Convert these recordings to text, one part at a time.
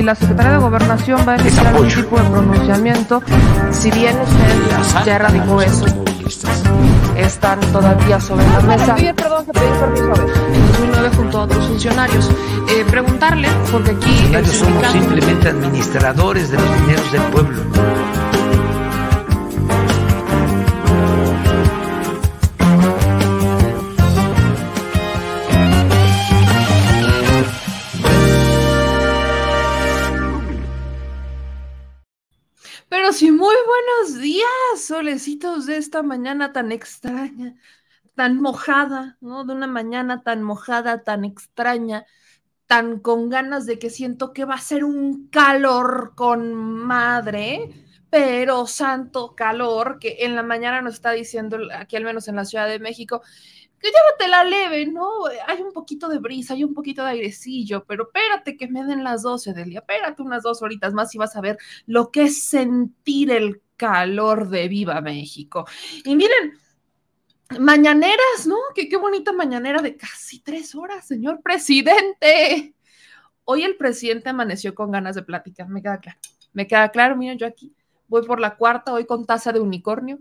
si la Secretaría de Gobernación va a emitir algún tipo de pronunciamiento, si bien usted ya erradicó eso, están todavía sobre la mesa. perdón, que pedí permiso En 2009 junto a otros funcionarios. Eh, preguntarle, porque aquí... Los somos simplemente administradores de los dineros del pueblo. Sí, muy buenos días, solecitos de esta mañana tan extraña, tan mojada, ¿no? De una mañana tan mojada, tan extraña, tan con ganas de que siento que va a ser un calor con madre, pero santo calor que en la mañana nos está diciendo, aquí al menos en la Ciudad de México, que la leve, ¿no? Hay un poquito de brisa, hay un poquito de airecillo, pero espérate que me den las 12 del día, espérate unas dos horitas más y vas a ver lo que es sentir el calor de Viva México. Y miren, mañaneras, ¿no? Qué, qué bonita mañanera de casi tres horas, señor presidente. Hoy el presidente amaneció con ganas de plática, me queda claro. Me queda claro, miren, yo aquí voy por la cuarta, hoy con taza de unicornio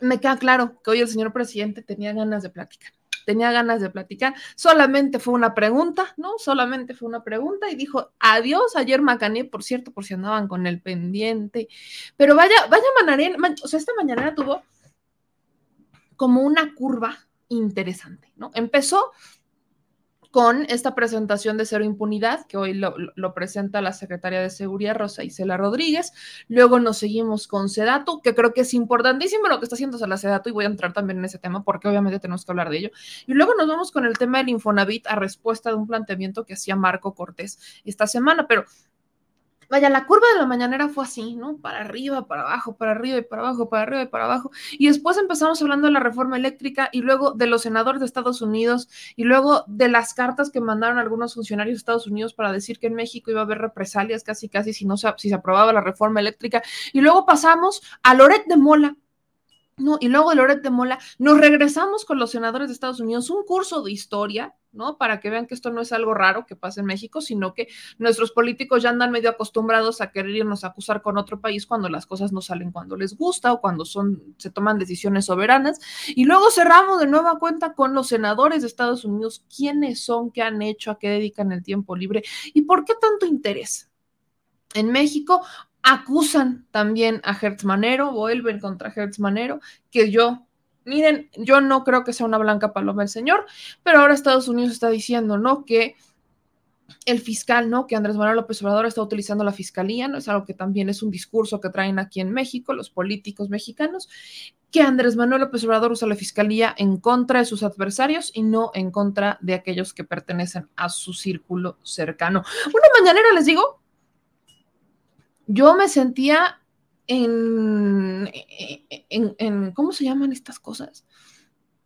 me queda claro que hoy el señor presidente tenía ganas de platicar. Tenía ganas de platicar. Solamente fue una pregunta, ¿no? Solamente fue una pregunta y dijo adiós. Ayer Macané, por cierto, por si andaban con el pendiente. Pero vaya, vaya manarena, o sea, esta mañana tuvo como una curva interesante, ¿no? Empezó con esta presentación de cero impunidad, que hoy lo, presenta la secretaria de Seguridad, Rosa Isela Rodríguez. Luego nos seguimos con Sedatu, que creo que es importantísimo lo que está haciendo la Sedatu, y voy a entrar también en ese tema porque obviamente tenemos que hablar de ello. Y luego nos vamos con el tema del Infonavit a respuesta de un planteamiento que hacía Marco Cortés esta semana, pero Vaya, la curva de la mañanera fue así, ¿no? Para arriba, para abajo, para arriba y para abajo, para arriba y para abajo. Y después empezamos hablando de la reforma eléctrica y luego de los senadores de Estados Unidos y luego de las cartas que mandaron algunos funcionarios de Estados Unidos para decir que en México iba a haber represalias casi, casi si no se, si se aprobaba la reforma eléctrica. Y luego pasamos a Loret de Mola, no, y luego de Loret de Mola, nos regresamos con los senadores de Estados Unidos, un curso de historia, ¿no? Para que vean que esto no es algo raro que pasa en México, sino que nuestros políticos ya andan medio acostumbrados a querer irnos a acusar con otro país cuando las cosas no salen cuando les gusta o cuando son, se toman decisiones soberanas. Y luego cerramos de nueva cuenta con los senadores de Estados Unidos, quiénes son, qué han hecho, a qué dedican el tiempo libre y por qué tanto interés. En México, acusan también a Hertz Manero, vuelven contra Hertz Manero, que yo, miren, yo no creo que sea una blanca paloma el señor, pero ahora Estados Unidos está diciendo, ¿no? Que el fiscal, ¿no? Que Andrés Manuel López Obrador está utilizando la fiscalía, ¿no? Es algo que también es un discurso que traen aquí en México los políticos mexicanos, que Andrés Manuel López Obrador usa la fiscalía en contra de sus adversarios y no en contra de aquellos que pertenecen a su círculo cercano. Una mañanera les digo, yo me sentía en, en, ¿cómo se llaman estas cosas?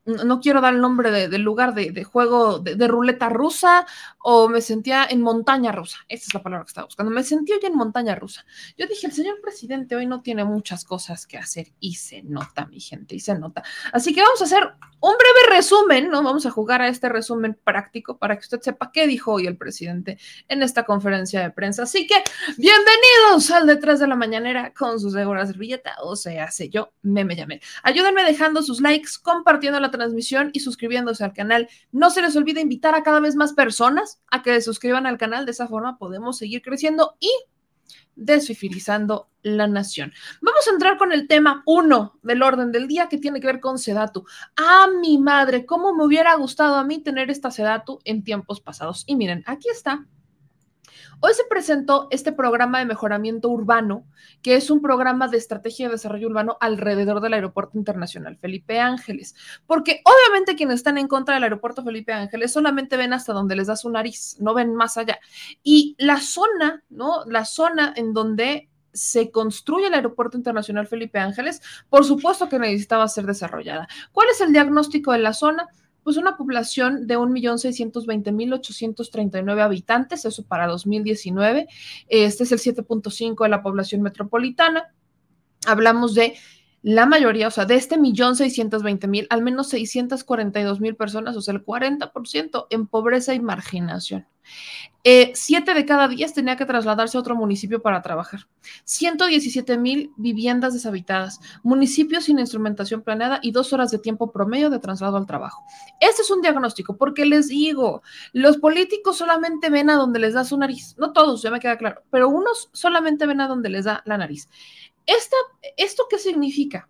No quiero dar el nombre del lugar de, juego de, ruleta rusa o me sentía en montaña rusa. Esa es la palabra que estaba buscando. Me sentí hoy en montaña rusa. Yo dije, el señor presidente hoy no tiene muchas cosas que hacer y se nota, mi gente, y se nota. Así que vamos a hacer un breve resumen, ¿no? Vamos a jugar a este resumen práctico para que usted sepa qué dijo hoy el presidente en esta conferencia de prensa. Así que bienvenidos al detrás de la mañanera con su segura servilleta, o sea, sé yo, me llamé. Ayúdenme dejando sus likes, compartiendo la transmisión y suscribiéndose al canal. No se les olvide invitar a cada vez más personas a que se suscriban al canal. De esa forma podemos seguir creciendo y desfifirizando la nación. Vamos a entrar con el tema uno del orden del día que tiene que ver con Sedatu. ¡Ah, mi madre! ¿Cómo me hubiera gustado a mí tener esta Sedatu en tiempos pasados? Y miren, aquí está Hoy se presentó este programa de mejoramiento urbano, que es un programa de estrategia de desarrollo urbano alrededor del Aeropuerto Internacional Felipe Ángeles, porque obviamente quienes están en contra del Aeropuerto Felipe Ángeles solamente ven hasta donde les da su nariz, no ven más allá. Y la zona, ¿no? La zona en donde se construye el Aeropuerto Internacional Felipe Ángeles, por supuesto que necesitaba ser desarrollada. ¿Cuál es el diagnóstico de la zona? Pues una población de 1.620.839 habitantes, eso para 2019. Este es el 7.5 de la población metropolitana. Hablamos de la mayoría, o sea, de este millón seiscientos veinte mil, al menos 642 mil personas, o sea, el 40% en pobreza y marginación. Eh, siete de cada diez tenía que trasladarse a otro municipio para trabajar. 117 mil viviendas deshabitadas, municipios sin instrumentación planeada y dos horas de tiempo promedio de traslado al trabajo. Este es un diagnóstico, porque les digo, los políticos solamente ven a donde les da su nariz. No todos, ya me queda claro, pero unos solamente ven a donde les da la nariz. ¿Esto qué significa?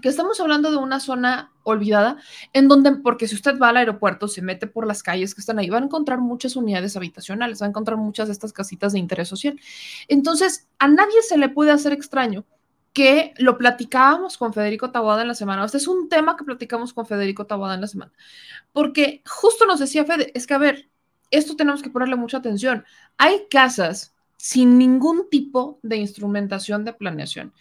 que estamos hablando de una zona olvidada en donde, porque si usted va al aeropuerto, se mete por las calles que están ahí, va a encontrar muchas unidades habitacionales, va a encontrar muchas de estas casitas de interés social. Entonces, a nadie se le puede hacer extraño que lo platicábamos con Federico Taboada en la semana. Este es un tema que platicamos con Federico Taboada en la semana, porque justo nos decía Fede, es que a ver, esto tenemos que ponerle mucha atención. Hay casas sin ningún tipo de instrumentación de planeación,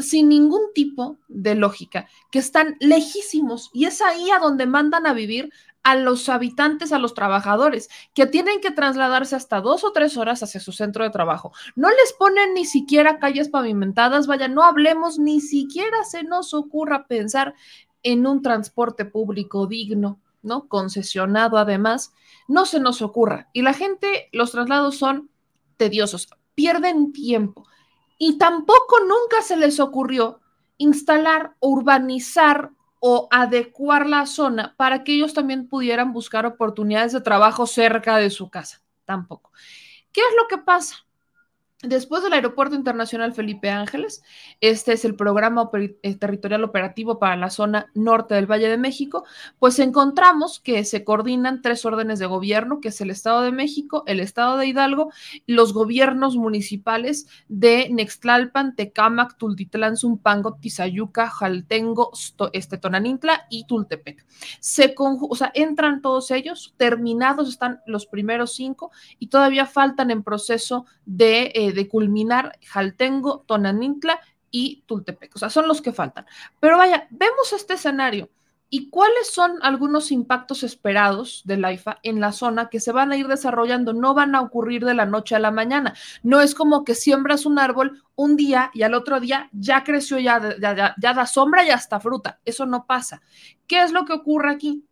sin ningún tipo de lógica, que están lejísimos y es ahí a donde mandan a vivir a los habitantes, a los trabajadores, que tienen que trasladarse hasta dos o tres horas hacia su centro de trabajo. No les ponen ni siquiera calles pavimentadas, vaya, no hablemos, ni siquiera se nos ocurra pensar en un transporte público digno, ¿no? Concesionado además, no se nos ocurra. Y la gente, los traslados son tediosos, pierden tiempo. Y tampoco nunca se les ocurrió instalar, urbanizar o adecuar la zona para que ellos también pudieran buscar oportunidades de trabajo cerca de su casa. Tampoco. ¿Qué es lo que pasa? Después del Aeropuerto Internacional Felipe Ángeles, este es el programa eh, territorial operativo para la zona norte del Valle de México, pues encontramos que se coordinan tres órdenes de gobierno, que es el Estado de México, el Estado de Hidalgo, los gobiernos municipales de Nextlalpan, Tecámac, Tultitlán, Zumpango, Tizayuca, Jaltengo, este, Tonanintla y Tultepec. Se o sea, entran todos ellos, terminados están los primeros cinco y todavía faltan en proceso de... Eh, de culminar Jaltengo, Tonanintla y Tultepec. O sea, son los que faltan. Pero vaya, vemos este escenario. ¿Y cuáles son algunos impactos esperados del AIFA en la zona que se van a ir desarrollando? No van a ocurrir de la noche a la mañana. No es como que siembras un árbol un día y al otro día ya creció, ya, ya, ya da sombra y hasta fruta. Eso no pasa. ¿Qué es lo que ocurre aquí?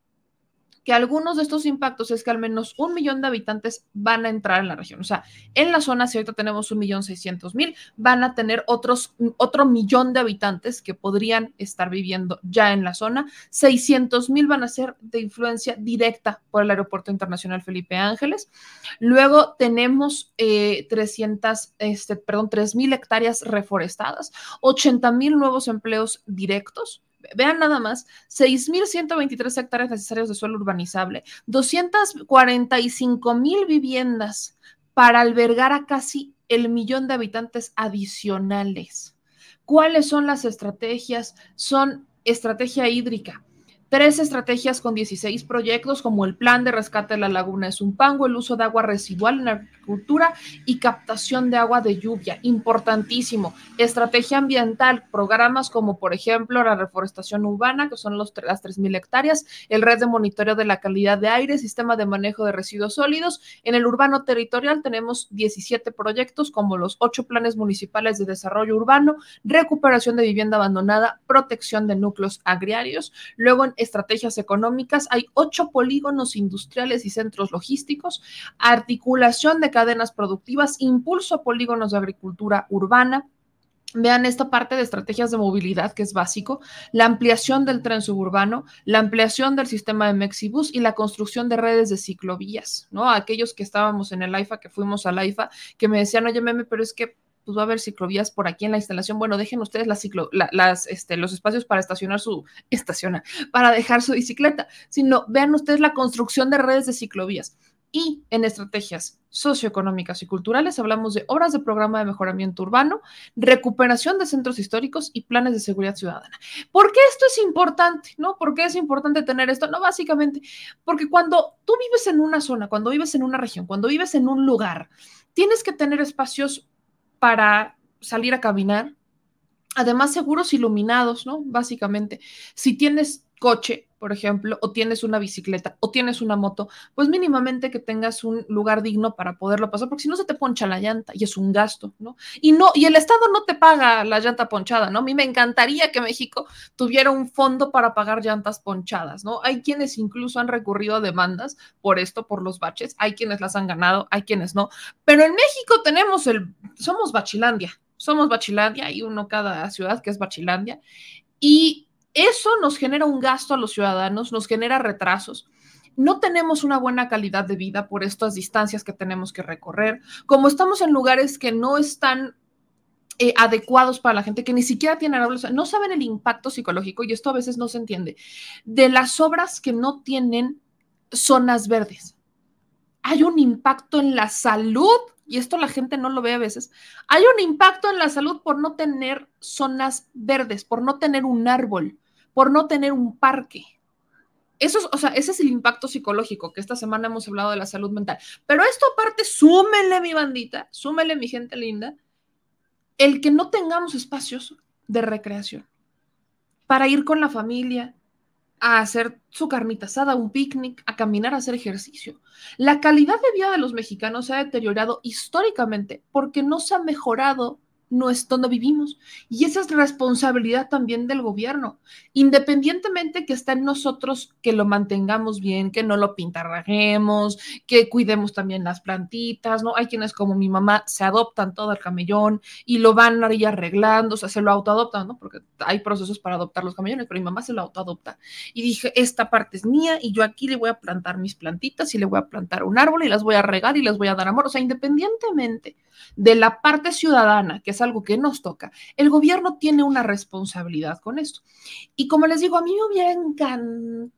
Que algunos de estos impactos es que al menos un millón de habitantes van a entrar en la región. O sea, en la zona, si ahorita tenemos un millón seiscientos mil, van a tener otros, otro millón de habitantes que podrían estar viviendo ya en la zona. 600 mil van a ser de influencia directa por el Aeropuerto Internacional Felipe Ángeles. Luego tenemos eh, 300, este, perdón, 3 mil hectáreas reforestadas, 80 mil nuevos empleos directos vean nada más, 6.123 hectáreas necesarios de suelo urbanizable, 245.000 viviendas para albergar a casi el millón de habitantes adicionales. ¿Cuáles son las estrategias? Son estrategia hídrica, tres estrategias con 16 proyectos, como el plan de rescate de la laguna de Zumpango, el uso de agua residual en la agricultura y captación de agua de lluvia. Importantísimo. Estrategia ambiental, programas como, por ejemplo, la reforestación urbana, que son los, las 3.000 hectáreas, el red de monitoreo de la calidad de aire, sistema de manejo de residuos sólidos. En el urbano territorial tenemos 17 proyectos, como los ocho planes municipales de desarrollo urbano, recuperación de vivienda abandonada, protección de núcleos agrarios. Luego, estrategias económicas, hay ocho polígonos industriales y centros logísticos, articulación de cadenas productivas, impulso a polígonos de agricultura urbana, Vean esta parte de estrategias de movilidad que es básico, la ampliación del tren suburbano, la ampliación del sistema de Mexibus y la construcción de redes de ciclovías, ¿no? Aquellos que estábamos en el AIFA, que fuimos al AIFA, que me decían, oye, meme, pero es que pues va a haber ciclovías por aquí en la instalación. Bueno, dejen ustedes las ciclo, las, este, los espacios para estacionar su, estacionar, para dejar su bicicleta, sino vean ustedes la construcción de redes de ciclovías. Y en estrategias socioeconómicas y culturales hablamos de obras de programa de mejoramiento urbano, recuperación de centros históricos y planes de seguridad ciudadana. ¿Por qué esto es importante? ¿No? ¿Por qué es importante tener esto? No, básicamente, porque cuando tú vives en una zona, cuando vives en una región, cuando vives en un lugar, tienes que tener espacios para salir a caminar. Además, seguros iluminados, ¿no? Básicamente, si tienes coche, por ejemplo, o tienes una bicicleta, o tienes una moto, pues mínimamente que tengas un lugar digno para poderlo pasar, porque si no se te poncha la llanta y es un gasto, ¿no? Y no, y el Estado no te paga la llanta ponchada, ¿no? A mí me encantaría que México tuviera un fondo para pagar llantas ponchadas, ¿no? Hay quienes incluso han recurrido a demandas por esto, por los baches, hay quienes las han ganado, hay quienes no, pero en México tenemos el, somos Bachilandia, somos Bachilandia, hay uno cada ciudad que es Bachilandia, y eso nos genera un gasto a los ciudadanos, nos genera retrasos. No tenemos una buena calidad de vida por estas distancias que tenemos que recorrer. Como estamos en lugares que no están eh, adecuados para la gente, que ni siquiera tienen árboles, no saben el impacto psicológico, y esto a veces no se entiende, de las obras que no tienen zonas verdes. Hay un impacto en la salud y esto la gente no lo ve a veces, hay un impacto en la salud por no tener zonas verdes, por no tener un árbol, por no tener un parque. Eso o sea, ese es el impacto psicológico, que esta semana hemos hablado de la salud mental. Pero esto aparte, súmele mi bandita, súmele mi gente linda, el que no tengamos espacios de recreación para ir con la familia, a hacer su carnita asada, un picnic, a caminar, a hacer ejercicio. La calidad de vida de los mexicanos se ha deteriorado históricamente porque no se ha mejorado no es donde vivimos. Y esa es responsabilidad también del gobierno, independientemente que está en nosotros que lo mantengamos bien, que no lo pintarrajemos, que cuidemos también las plantitas, ¿no? Hay quienes como mi mamá se adoptan todo el camellón y lo van ahí arreglando, o sea, se lo autoadoptan, ¿no? Porque hay procesos para adoptar los camellones, pero mi mamá se lo autoadopta. Y dije, esta parte es mía y yo aquí le voy a plantar mis plantitas y le voy a plantar un árbol y las voy a regar y les voy a dar amor, o sea, independientemente de la parte ciudadana, que es algo que nos toca, el gobierno tiene una responsabilidad con esto. Y como les digo, a mí me hubiera encantado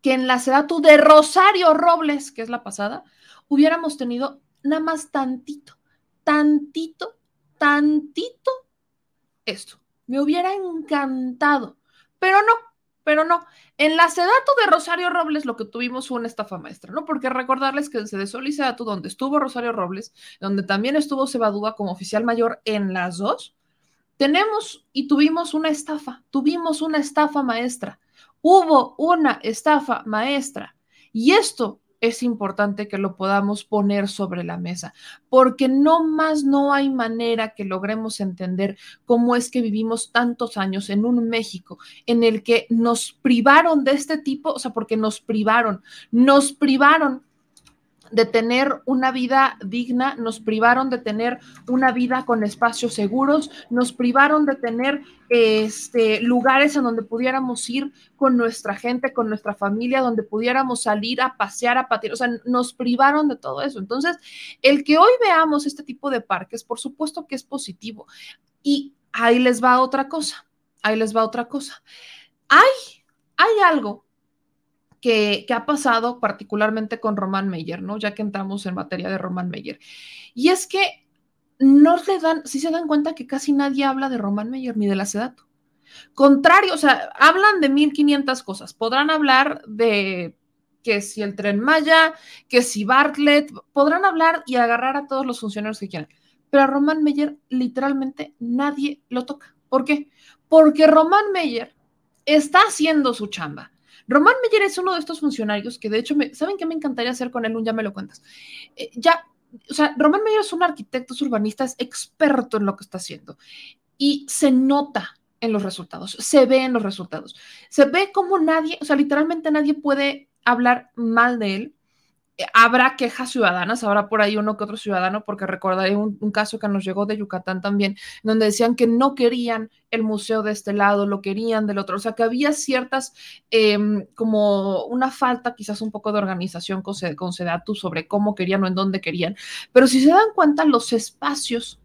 que en la Sedatu de Rosario Robles, que es la pasada, hubiéramos tenido nada más tantito, tantito, tantito esto. Me hubiera encantado, pero no, pero no. En la Sedatu de Rosario Robles lo que tuvimos fue una estafa maestra, ¿no? Porque recordarles que en Sedesol y donde estuvo Rosario Robles, donde también estuvo Cebadúa como oficial mayor en las dos, tenemos y tuvimos una estafa, tuvimos una estafa maestra. Hubo una estafa maestra. Y esto es importante que lo podamos poner sobre la mesa, porque no más no hay manera que logremos entender cómo es que vivimos tantos años en un México en el que nos privaron de este tipo, o sea, porque nos privaron, nos privaron de tener una vida digna, nos privaron de tener una vida con espacios seguros, nos privaron de tener este, lugares en donde pudiéramos ir con nuestra gente, con nuestra familia, donde pudiéramos salir a pasear, a patear, o sea, nos privaron de todo eso. Entonces, el que hoy veamos este tipo de parques, por supuesto que es positivo. Y ahí les va otra cosa, ahí les va otra cosa. Hay, hay algo que, ha pasado particularmente con Roman Meyer, ¿no? Ya que entramos en materia de Roman Meyer. Y es que no le dan, si se dan cuenta que casi nadie habla de Roman Meyer ni de la Sedato. Contrario, o sea, hablan de 1500 cosas. Podrán hablar de que si el tren Maya, que si Bartlett, podrán hablar y agarrar a todos los funcionarios que quieran. Pero a Roman Meyer literalmente nadie lo toca. ¿Por qué? Porque Roman Meyer está haciendo su chamba. Román Meyer es uno de estos funcionarios que de hecho, me, ¿saben qué me encantaría hacer con él? Un ya me lo cuentas. Eh, ya, o sea, Román Meyer es un arquitecto, es urbanista, es experto en lo que está haciendo y se nota en los resultados, se ve en los resultados, se ve como nadie, o sea, literalmente nadie puede hablar mal de él habrá quejas ciudadanas, habrá por ahí uno que otro ciudadano, porque recordaré un, caso que nos llegó de Yucatán también, donde decían que no querían el museo de este lado, lo querían del otro, o sea que había ciertas, em, como una falta quizás un poco de organización con, con Sedatu sobre cómo querían o en dónde querían, pero si se dan cuenta los espacios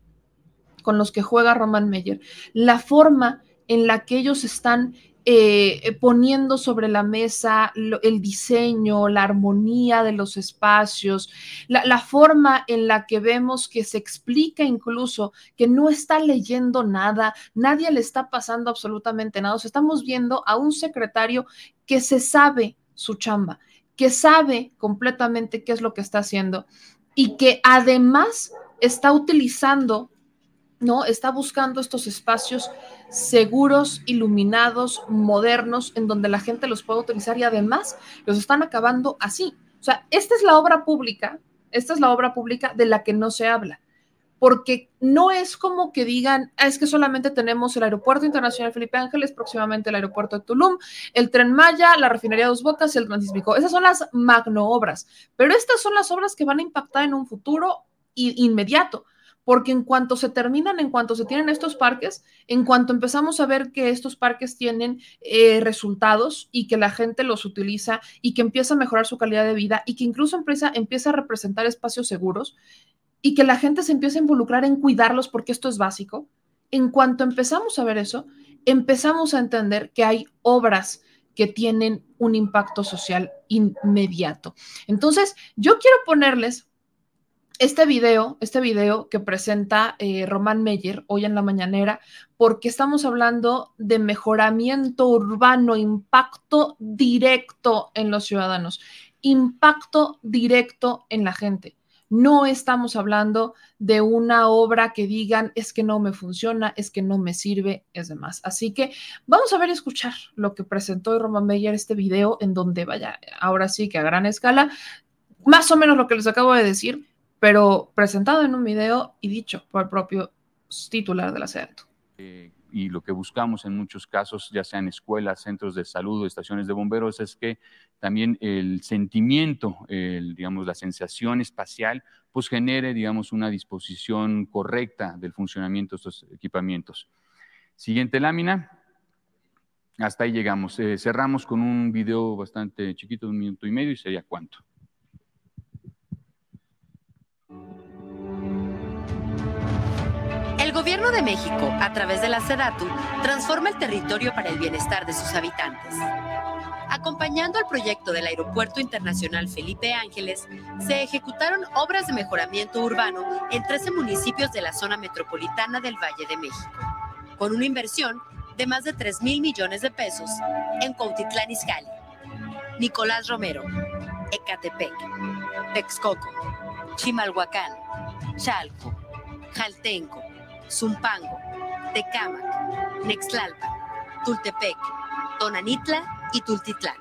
con los que juega Roman Meyer, la forma en la que ellos están eh, eh, poniendo sobre la mesa el diseño, la armonía de los espacios, la, forma en la que vemos que se explica incluso que no está leyendo nada, nadie le está pasando absolutamente nada. Estamos viendo a un secretario que se sabe su chamba, que sabe completamente qué es lo que está haciendo y que además está utilizando, ¿no? Está buscando estos espacios seguros, iluminados, modernos, en donde la gente los pueda utilizar y además los están acabando así. O sea, esta es la obra pública, esta es la obra pública de la que no se habla porque no es como que digan, ah, es que solamente tenemos el Aeropuerto Internacional Felipe Ángeles, próximamente el Aeropuerto de Tulum, el Tren Maya, la Refinería de Dos Bocas y el Transísmico. Esas son las magno obras, pero estas son las obras que van a impactar en un futuro inmediato, porque en cuanto se terminan, en cuanto se tienen estos parques, en cuanto empezamos a ver que estos parques tienen eh, resultados y que la gente los utiliza y que empieza a mejorar su calidad de vida y que incluso empieza, empieza a representar espacios seguros, y que la gente se empiece a involucrar en cuidarlos porque esto es básico, en cuanto empezamos a ver eso, empezamos a entender que hay obras que tienen un impacto social inmediato. Entonces, yo quiero ponerles este video, este video que presenta eh, Román Meyer hoy en la mañanera, porque estamos hablando de mejoramiento urbano, impacto directo en los ciudadanos, impacto directo en la gente. No estamos hablando de una obra que digan es que no me funciona, es que no me sirve, es demás. Así que vamos a ver escuchar lo que presentó Roman Meyer este video en donde vaya, ahora sí que a gran escala, más o menos lo que les acabo de decir, pero presentado en un video y dicho por el propio titular de la. Eh, y lo que buscamos en muchos casos, ya sean escuelas, centros de salud, estaciones de bomberos, es que también el sentimiento, digamos, la sensación espacial, pues genere, digamos, una disposición correcta del funcionamiento de estos equipamientos. Siguiente lámina. Hasta ahí llegamos. Eh, cerramos con un video bastante chiquito, de un minuto y medio, y sería cuánto. El gobierno de México, a través de la SEDATU, transforma el territorio para el bienestar de sus habitantes. Acompañando al proyecto del Aeropuerto Internacional Felipe Ángeles, se ejecutaron obras de mejoramiento urbano en 13 municipios de la zona metropolitana del Valle de México, con una inversión de más de 3 mil millones de pesos en Cuautitlán Izcalli, Nicolás Romero, Ecatepec, Texcoco, Chimalhuacán, Chalco, Jaltenco, Zumpango, Tecámac, Nextlalpa, Tultepec, Tonanitla y Tultitlán.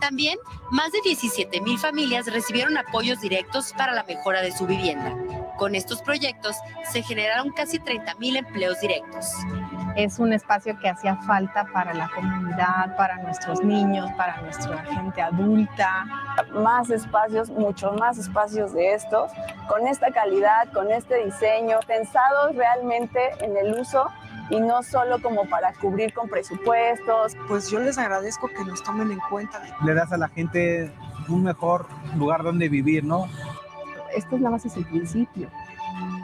También, más de 17 mil familias recibieron apoyos directos para la mejora de su vivienda. Con estos proyectos se generaron casi 30 mil empleos directos es un espacio que hacía falta para la comunidad, para nuestros niños, para nuestra gente adulta. Más espacios, muchos más espacios de estos, con esta calidad, con este diseño, pensados realmente en el uso y no solo como para cubrir con presupuestos. Pues yo les agradezco que nos tomen en cuenta. Le das a la gente un mejor lugar donde vivir, ¿no? Esto es nada más es el principio,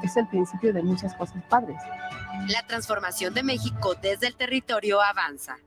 es el principio de muchas cosas padres. La transformación de México desde el territorio avanza.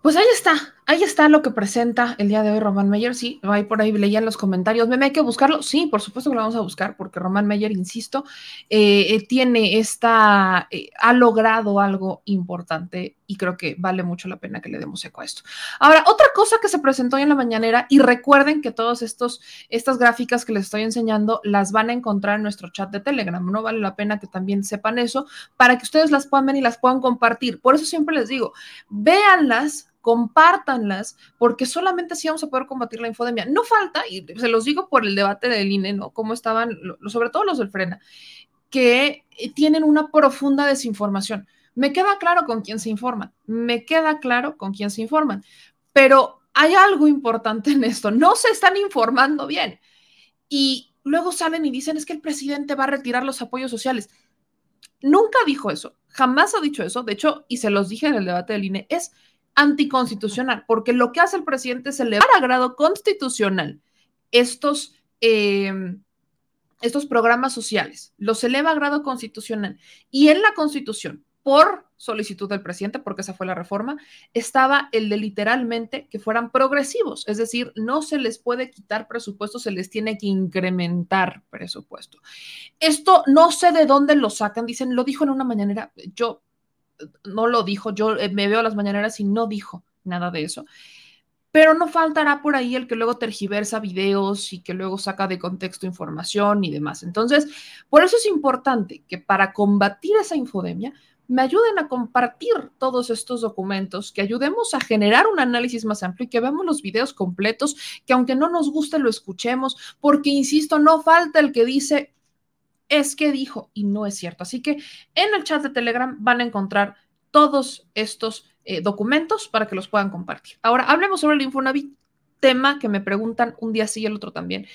Pues ahí está, ahí está lo que presenta el día de hoy Román Meyer. Sí, ahí por ahí leían los comentarios. ¿Me hay que buscarlo? Sí, por supuesto que lo vamos a buscar, porque Román Meyer, insisto, eh, eh, tiene esta, eh, ha logrado algo importante y creo que vale mucho la pena que le demos eco a esto. Ahora, otra cosa que se presentó hoy en la mañanera, y recuerden que todas estas gráficas que les estoy enseñando las van a encontrar en nuestro chat de Telegram. No vale la pena que también sepan eso para que ustedes las puedan ver y las puedan compartir. Por eso siempre les digo, véanlas compártanlas, porque solamente así vamos a poder combatir la infodemia. No falta, y se los digo por el debate del INE, ¿no? Cómo estaban, sobre todo los del Frena, que eh, tienen una profunda desinformación. Me queda claro con quién se informan, me queda claro con quién se informan, pero hay algo importante en esto, no se están informando bien. Y luego salen y dicen, es que el presidente va a retirar los apoyos sociales. Nunca dijo eso, jamás ha dicho eso, de hecho, y se los dije en el debate del INE, es anticonstitucional, porque lo que hace el presidente es elevar a grado constitucional estos, em, estos programas sociales, los eleva a grado constitucional. Y en la constitución, por solicitud del presidente, porque esa fue la reforma, estaba el de literalmente que fueran progresivos, es decir, no se les puede quitar presupuesto, se les tiene que incrementar presupuesto. Esto no sé de dónde lo sacan, dicen, lo dijo en una mañanera, yo no lo dijo, yo eh, me veo las mañaneras y no dijo nada de eso. pero no faltará por ahí el que luego tergiversa videos y que luego saca de contexto información y demás. Entonces, por eso es importante que para combatir esa infodemia, me ayuden a compartir todos estos documentos, que ayudemos a generar un análisis más amplio y que veamos los videos completos, que aunque no nos guste lo escuchemos, porque, insisto, no falta el que dice, es que dijo y no es cierto. Así que en el chat de Telegram van a encontrar todos estos eh, documentos para que los puedan compartir. Ahora, hablemos sobre el Infonavit, tema que me preguntan un día sí y el otro también.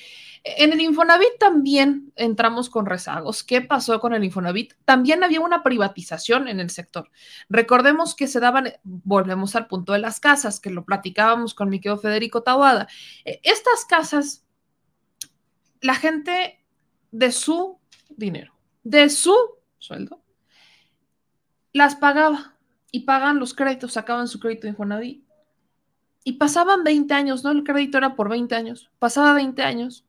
En el Infonavit también entramos con rezagos. ¿Qué pasó con el Infonavit? También había una privatización en el sector. Recordemos que se daban, volvemos al punto de las casas, que lo platicábamos con mi querido Federico Tawada. Eh, estas casas, la gente de su dinero, de su sueldo, las pagaba y pagan los créditos, sacaban su crédito de Infonavit. Y pasaban 20 años, ¿no? El crédito era por 20 años. Pasaba 20 años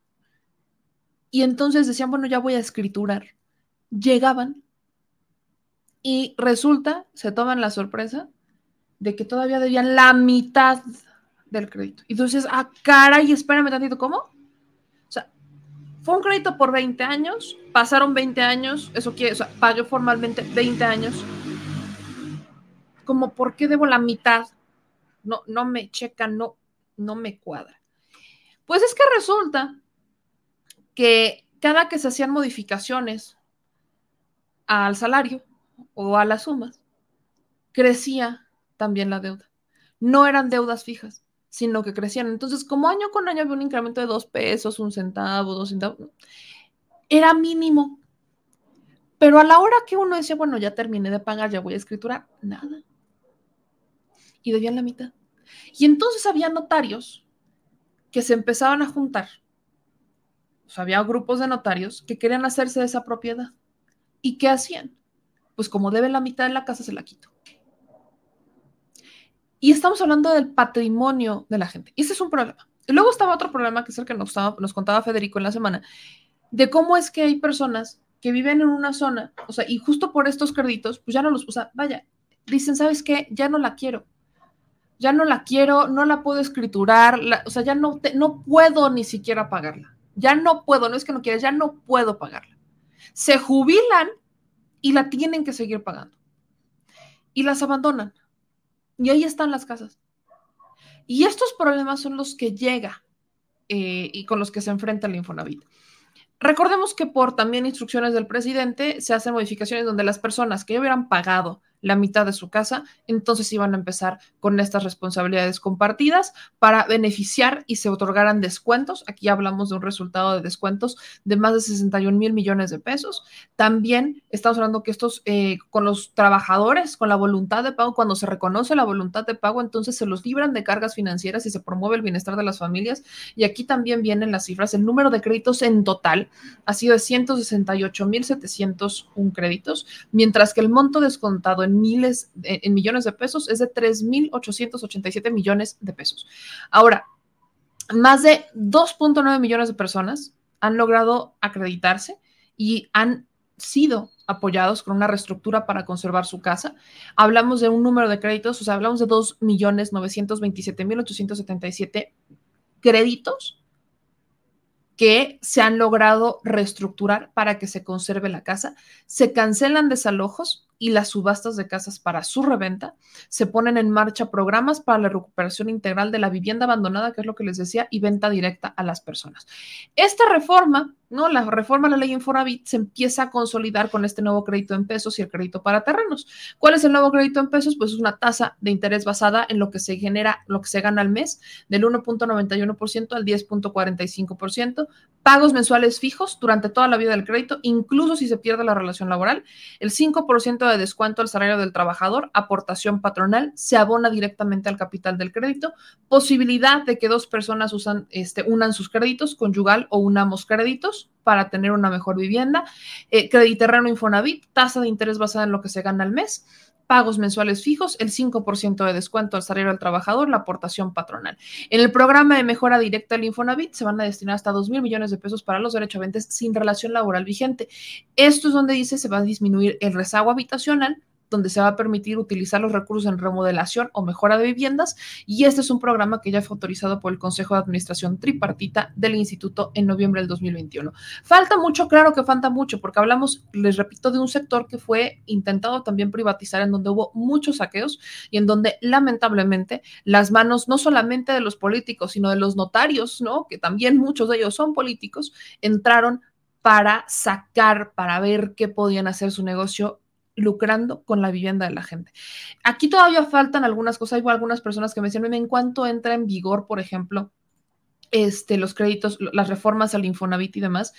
y entonces decían, bueno, ya voy a escriturar. Llegaban y resulta, se toman la sorpresa de que todavía debían la mitad del crédito. Y entonces, ah, caray, espérame tantito, ¿cómo? Fue un crédito por 20 años, pasaron 20 años, eso quiere, o sea, pagué formalmente 20 años. Como, ¿por qué debo la mitad? No, no me checa, no, no me cuadra. Pues es que resulta que cada que se hacían modificaciones al salario o a las sumas, crecía también la deuda. No eran deudas fijas, sino que crecían. Entonces, como año con año había un incremento de dos pesos, un centavo, dos centavos, era mínimo. Pero a la hora que uno decía, bueno, ya terminé de pagar, ya voy a escriturar, nada. Y debían la mitad. Y entonces había notarios que se empezaban a juntar había grupos de notarios que querían hacerse de esa propiedad. ¿Y qué hacían? Pues como debe la mitad de la casa, se la quito. Y estamos hablando del patrimonio de la gente. Y ese es un problema. Y luego estaba otro problema, que es el que nos, contaba Federico en la semana, de cómo es que hay personas que viven en una zona, o sea, y justo por estos créditos, pues ya no los, o sea, vaya, dicen, ¿sabes qué? Ya no la quiero. Ya no la quiero, no la puedo escriturar, o sea, ya no, no puedo ni siquiera pagarla ya no puedo, no es que no quieras, ya no puedo pagarla. Se jubilan y la tienen que seguir pagando. Y las abandonan. Y ahí están las casas. Y estos problemas son los que llega eh, y con los que se enfrenta el Infonavit. Recordemos que por también instrucciones del presidente se hacen modificaciones donde las personas que ya hubieran pagado la mitad de su casa, entonces iban a empezar con estas responsabilidades compartidas para beneficiar y se otorgaran descuentos. Aquí hablamos de un resultado de descuentos de más de 61 mil millones de pesos. También estamos hablando que estos eh, con los trabajadores, con la voluntad de pago, cuando se reconoce la voluntad de pago, entonces se los libran de cargas financieras y se promueve el bienestar de las familias. Y aquí también vienen las cifras. El número de créditos en total ha sido de 168 mil 701 créditos, mientras que el monto descontado en miles, en millones de pesos, es de 3.887 millones de pesos. Ahora, más de 2.9 millones de personas han logrado acreditarse y han sido apoyados con una reestructura para conservar su casa. Hablamos de un número de créditos, o sea, hablamos de 2.927.877 créditos que se han logrado reestructurar para que se conserve la casa. Se cancelan desalojos y las subastas de casas para su reventa, se ponen en marcha programas para la recuperación integral de la vivienda abandonada, que es lo que les decía, y venta directa a las personas. Esta reforma, ¿no? La reforma a la ley Infonavit se empieza a consolidar con este nuevo crédito en pesos y el crédito para terrenos. ¿Cuál es el nuevo crédito en pesos? Pues es una tasa de interés basada en lo que se genera, lo que se gana al mes, del 1.91% al 10.45%, pagos mensuales fijos durante toda la vida del crédito, incluso si se pierde la relación laboral, el 5% de descuento al salario del trabajador, aportación patronal, se abona directamente al capital del crédito, posibilidad de que dos personas usan, este, unan sus créditos, conyugal o unamos créditos para tener una mejor vivienda, eh, crediterreno Infonavit, tasa de interés basada en lo que se gana al mes, pagos mensuales fijos, el 5% de descuento al salario del trabajador, la aportación patronal. En el programa de mejora directa del Infonavit se van a destinar hasta 2 mil millones de pesos para los derechohabientes sin relación laboral vigente. Esto es donde dice se va a disminuir el rezago habitacional donde se va a permitir utilizar los recursos en remodelación o mejora de viviendas y este es un programa que ya fue autorizado por el Consejo de Administración Tripartita del Instituto en noviembre del 2021. Falta mucho, claro que falta mucho, porque hablamos, les repito, de un sector que fue intentado también privatizar, en donde hubo muchos saqueos y en donde lamentablemente las manos no solamente de los políticos, sino de los notarios, ¿no? Que también muchos de ellos son políticos, entraron para sacar, para ver qué podían hacer su negocio lucrando con la vivienda de la gente. Aquí todavía faltan algunas cosas, hay algunas personas que me dicen, en cuanto entra en vigor, por ejemplo, este, los créditos, las reformas al Infonavit y demás.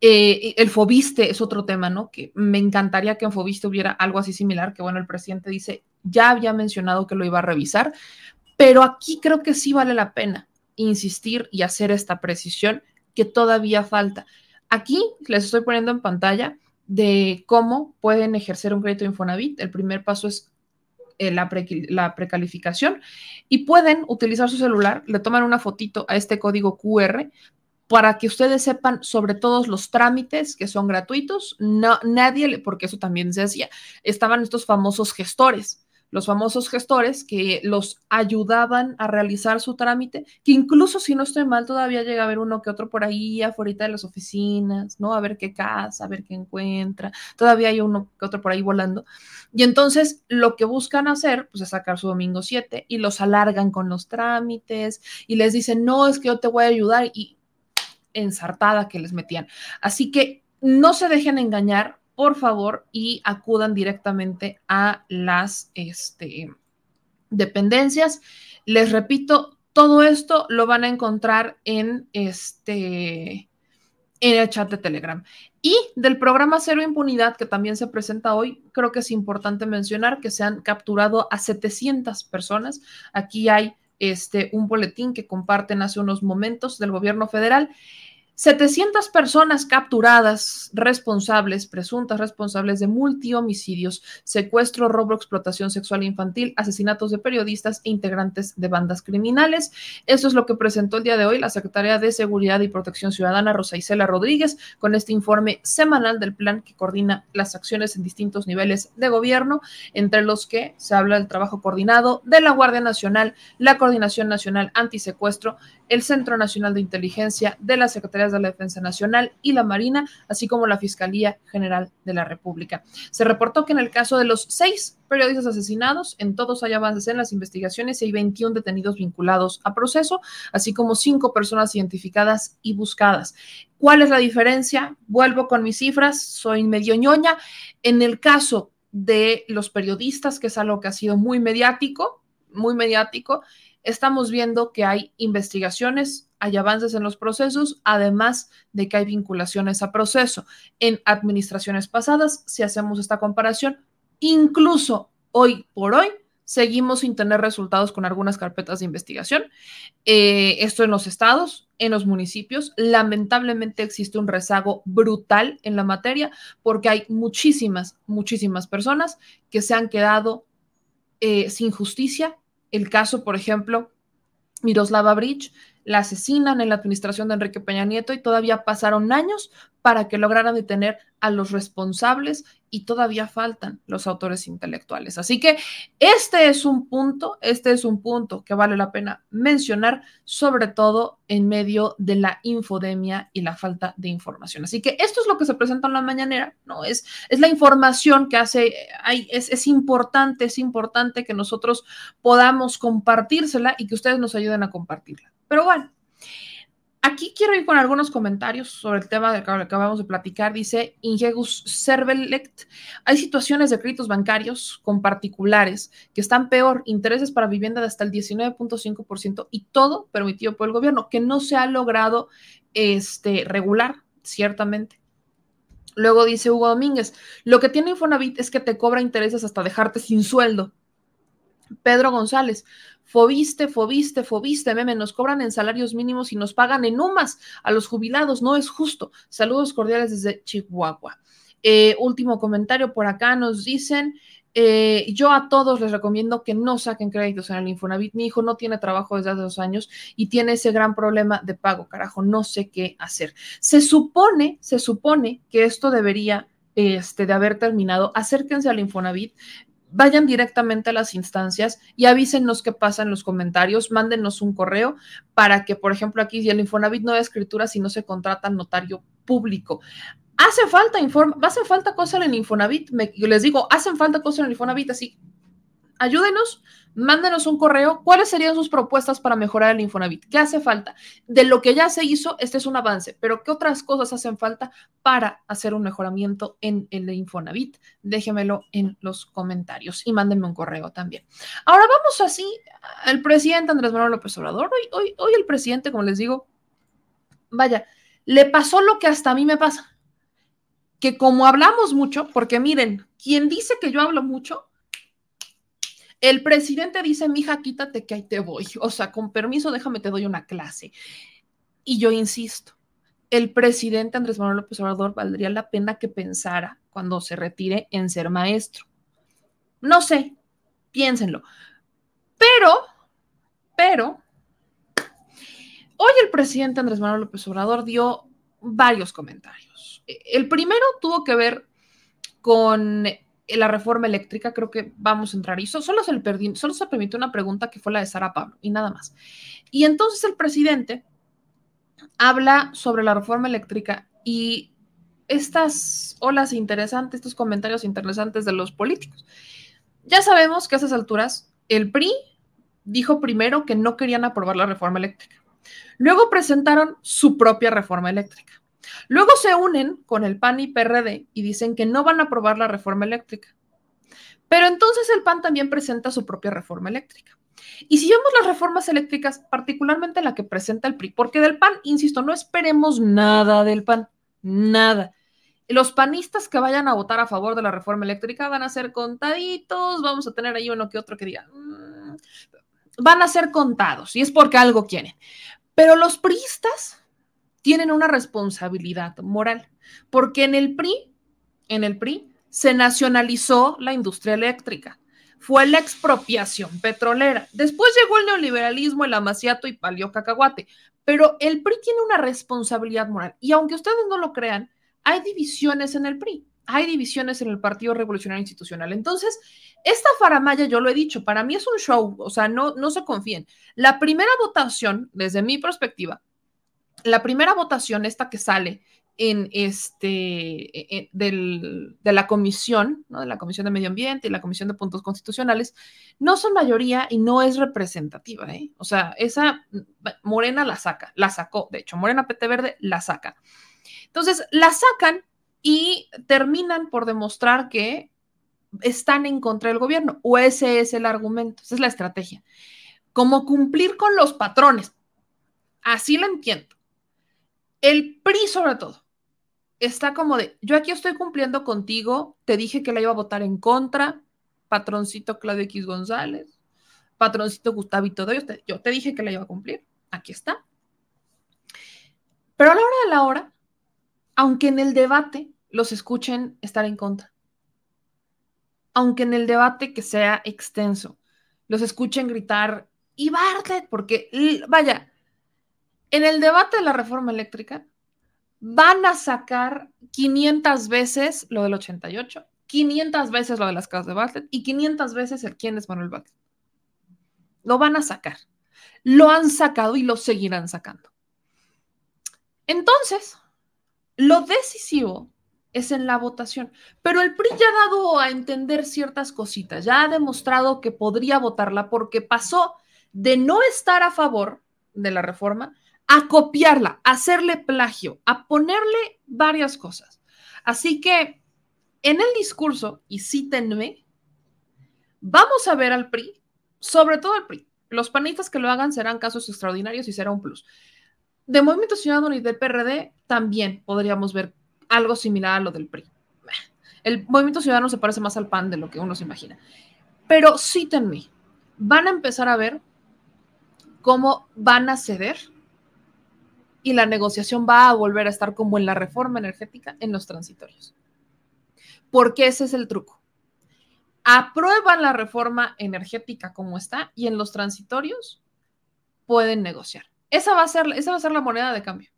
Eh, el Fobiste es otro tema, ¿no? Que me encantaría que en Fobiste hubiera algo así similar, que bueno, el presidente dice, ya había mencionado que lo iba a revisar, pero aquí creo que sí vale la pena insistir y hacer esta precisión que todavía falta. Aquí les estoy poniendo en pantalla de cómo pueden ejercer un crédito Infonavit. El primer paso es eh, la, la, precalificación y pueden utilizar su celular, le toman una fotito a este código QR para que ustedes sepan sobre todos los trámites que son gratuitos. No, nadie, porque eso también se hacía, estaban estos famosos gestores los famosos gestores que los ayudaban a realizar su trámite, que incluso si no estoy mal, todavía llega a haber uno que otro por ahí afuera de las oficinas, ¿no? A ver qué casa, a ver qué encuentra, todavía hay uno que otro por ahí volando. Y entonces lo que buscan hacer, pues es sacar su domingo 7 y los alargan con los trámites y les dicen, no, es que yo te voy a ayudar y ensartada que les metían. Así que no se dejen engañar, por favor, y acudan directamente a las este, dependencias. Les repito, todo esto lo van a encontrar en este en el chat de Telegram. Y del programa Cero Impunidad, que también se presenta hoy, creo que es importante mencionar que se han capturado a 700 personas. Aquí hay este, un boletín que comparten hace unos momentos del gobierno federal 700 personas capturadas, responsables, presuntas responsables de multihomicidios, secuestro, robo, explotación sexual infantil, asesinatos de periodistas e integrantes de bandas criminales. Eso es lo que presentó el día de hoy la Secretaría de Seguridad y Protección Ciudadana, Rosa Isela Rodríguez, con este informe semanal del plan que coordina las acciones en distintos niveles de gobierno, entre los que se habla del trabajo coordinado de la Guardia Nacional, la Coordinación Nacional Antisecuestro, el Centro Nacional de Inteligencia de la Secretaría de la Defensa Nacional y la Marina, así como la Fiscalía General de la República. Se reportó que en el caso de los seis periodistas asesinados, en todos hay avances en las investigaciones y hay 21 detenidos vinculados a proceso, así como cinco personas identificadas y buscadas. ¿Cuál es la diferencia? Vuelvo con mis cifras, soy medio ñoña. En el caso de los periodistas, que es algo que ha sido muy mediático, muy mediático, estamos viendo que hay investigaciones, hay avances en los procesos, además de que hay vinculaciones a proceso. En administraciones pasadas, si hacemos esta comparación, incluso hoy por hoy, seguimos sin tener resultados con algunas carpetas de investigación. Eh, esto en los estados, en los municipios. Lamentablemente existe un rezago brutal en la materia porque hay muchísimas, muchísimas personas que se han quedado eh, sin justicia el caso, por ejemplo, Miroslava Bridge, la asesinan en la administración de Enrique Peña Nieto y todavía pasaron años para que lograran detener a los responsables y todavía faltan los autores intelectuales. Así que este es un punto, este es un punto que vale la pena mencionar, sobre todo en medio de la infodemia y la falta de información. Así que esto es lo que se presenta en la mañanera, ¿no? Es, es la información que hace, hay, es, es importante, es importante que nosotros podamos compartírsela y que ustedes nos ayuden a compartirla. Pero bueno, Aquí quiero ir con algunos comentarios sobre el tema del que acabamos de platicar. Dice Ingegus Servelect, hay situaciones de créditos bancarios con particulares que están peor, intereses para vivienda de hasta el 19.5% y todo permitido por el gobierno, que no se ha logrado este, regular, ciertamente. Luego dice Hugo Domínguez, lo que tiene Infonavit es que te cobra intereses hasta dejarte sin sueldo. Pedro González, Fobiste, fobiste, fobiste, meme, nos cobran en salarios mínimos y nos pagan en UMAS a los jubilados, no es justo. Saludos cordiales desde Chihuahua. Eh, último comentario por acá, nos dicen, eh, yo a todos les recomiendo que no saquen créditos en el Infonavit. Mi hijo no tiene trabajo desde hace dos años y tiene ese gran problema de pago, carajo, no sé qué hacer. Se supone, se supone que esto debería este, de haber terminado, acérquense al Infonavit, vayan directamente a las instancias y avísenos qué pasa en los comentarios, mándenos un correo para que, por ejemplo, aquí si el Infonavit no da escritura si no se contrata notario público. Hace falta informe, hace falta cosas en el Infonavit, me, yo les digo, hacen falta cosas en el Infonavit, así ayúdenos, mándenos un correo. ¿Cuáles serían sus propuestas para mejorar el Infonavit? ¿Qué hace falta? De lo que ya se hizo, este es un avance, pero ¿qué otras cosas hacen falta para hacer un mejoramiento en el Infonavit? Déjenmelo en los comentarios y mándenme un correo también. Ahora vamos así al presidente Andrés Manuel López Obrador. Hoy, hoy, hoy el presidente, como les digo, vaya, le pasó lo que hasta a mí me pasa. Que como hablamos mucho, porque miren, quien dice que yo hablo mucho, el presidente dice, mija, quítate que ahí te voy. O sea, con permiso, déjame, te doy una clase. Y yo insisto, el presidente Andrés Manuel López Obrador valdría la pena que pensara cuando se retire en ser maestro. No sé, piénsenlo. Pero, pero, hoy el presidente Andrés Manuel López Obrador dio varios comentarios. El primero tuvo que ver con la reforma eléctrica, creo que vamos a entrar y solo se, le solo se permitió una pregunta que fue la de Sara Pablo y nada más. Y entonces el presidente habla sobre la reforma eléctrica y estas olas interesantes, estos comentarios interesantes de los políticos. Ya sabemos que a esas alturas el PRI dijo primero que no querían aprobar la reforma eléctrica. Luego presentaron su propia reforma eléctrica. Luego se unen con el PAN y PRD y dicen que no van a aprobar la reforma eléctrica. Pero entonces el PAN también presenta su propia reforma eléctrica. Y si vemos las reformas eléctricas, particularmente la que presenta el PRI, porque del PAN, insisto, no esperemos nada del PAN, nada. Los panistas que vayan a votar a favor de la reforma eléctrica van a ser contaditos, vamos a tener ahí uno que otro que diga, mm", van a ser contados, y es porque algo quieren. Pero los priistas, tienen una responsabilidad moral, porque en el PRI, en el PRI, se nacionalizó la industria eléctrica. Fue la expropiación petrolera. Después llegó el neoliberalismo, el amaciato y palió cacahuate. Pero el PRI tiene una responsabilidad moral. Y aunque ustedes no lo crean, hay divisiones en el PRI, hay divisiones en el Partido Revolucionario Institucional. Entonces, esta faramaya, yo lo he dicho, para mí es un show, o sea, no, no se confíen. La primera votación, desde mi perspectiva, la primera votación, esta que sale en este e, e, de la comisión, ¿no? de la Comisión de Medio Ambiente y la Comisión de Puntos Constitucionales, no son mayoría y no es representativa. ¿eh? O sea, esa Morena la saca, la sacó, de hecho, Morena PT Verde la saca. Entonces, la sacan y terminan por demostrar que están en contra del gobierno, o ese es el argumento, esa es la estrategia. Como cumplir con los patrones. Así lo entiendo el PRI sobre todo está como de, yo aquí estoy cumpliendo contigo, te dije que la iba a votar en contra, patroncito Claudio X González, patroncito Gustavito Doyos, yo te dije que la iba a cumplir, aquí está. Pero a la hora de la hora, aunque en el debate los escuchen estar en contra, aunque en el debate que sea extenso, los escuchen gritar, y Bartlett, porque, vaya, en el debate de la reforma eléctrica van a sacar 500 veces lo del 88, 500 veces lo de las casas de Bartlett y 500 veces el quién es Manuel Bartlett. Lo van a sacar. Lo han sacado y lo seguirán sacando. Entonces, lo decisivo es en la votación. Pero el PRI ya ha dado a entender ciertas cositas, ya ha demostrado que podría votarla porque pasó de no estar a favor de la reforma a copiarla, a hacerle plagio, a ponerle varias cosas. Así que en el discurso, y cítenme, vamos a ver al PRI, sobre todo al PRI. Los panistas que lo hagan serán casos extraordinarios y será un plus. De Movimiento Ciudadano y del PRD también podríamos ver algo similar a lo del PRI. El Movimiento Ciudadano se parece más al PAN de lo que uno se imagina. Pero cítenme, van a empezar a ver cómo van a ceder y la negociación va a volver a estar como en la reforma energética en los transitorios. Porque ese es el truco. Aprueban la reforma energética como está y en los transitorios pueden negociar. Esa va a ser, esa va a ser la moneda de cambio.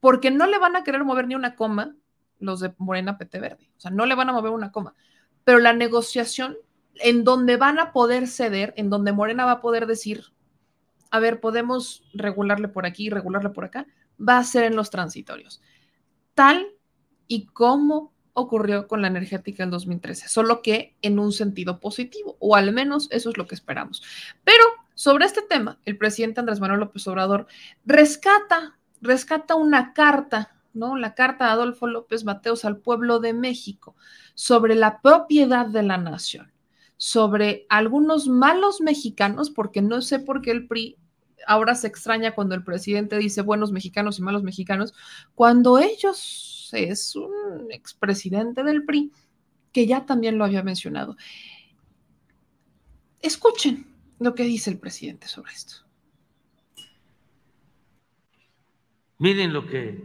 Porque no le van a querer mover ni una coma los de Morena PT Verde. O sea, no le van a mover una coma. Pero la negociación, en donde van a poder ceder, en donde Morena va a poder decir, a ver, podemos regularle por aquí, regularle por acá, va a ser en los transitorios. Tal y como ocurrió con la energética en 2013, solo que en un sentido positivo, o al menos eso es lo que esperamos. Pero sobre este tema, el presidente Andrés Manuel López Obrador rescata, rescata una carta, ¿no? La carta de Adolfo López Mateos al pueblo de México sobre la propiedad de la nación, sobre algunos malos mexicanos, porque no sé por qué el PRI ahora se extraña cuando el presidente dice buenos mexicanos y malos mexicanos, cuando ellos es un expresidente del PRI que ya también lo había mencionado. Escuchen lo que dice el presidente sobre esto. Miren lo que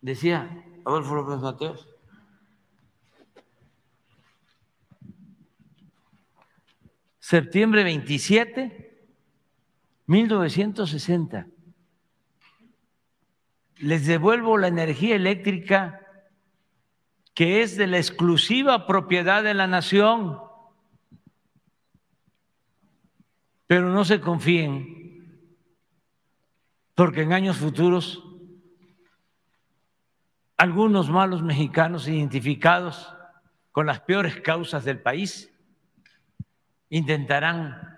decía Adolfo López Mateos. Septiembre 27, 1960 les devuelvo la energía eléctrica que es de la exclusiva propiedad de la nación. Pero no se confíen, porque en años futuros algunos malos mexicanos identificados con las peores causas del país intentarán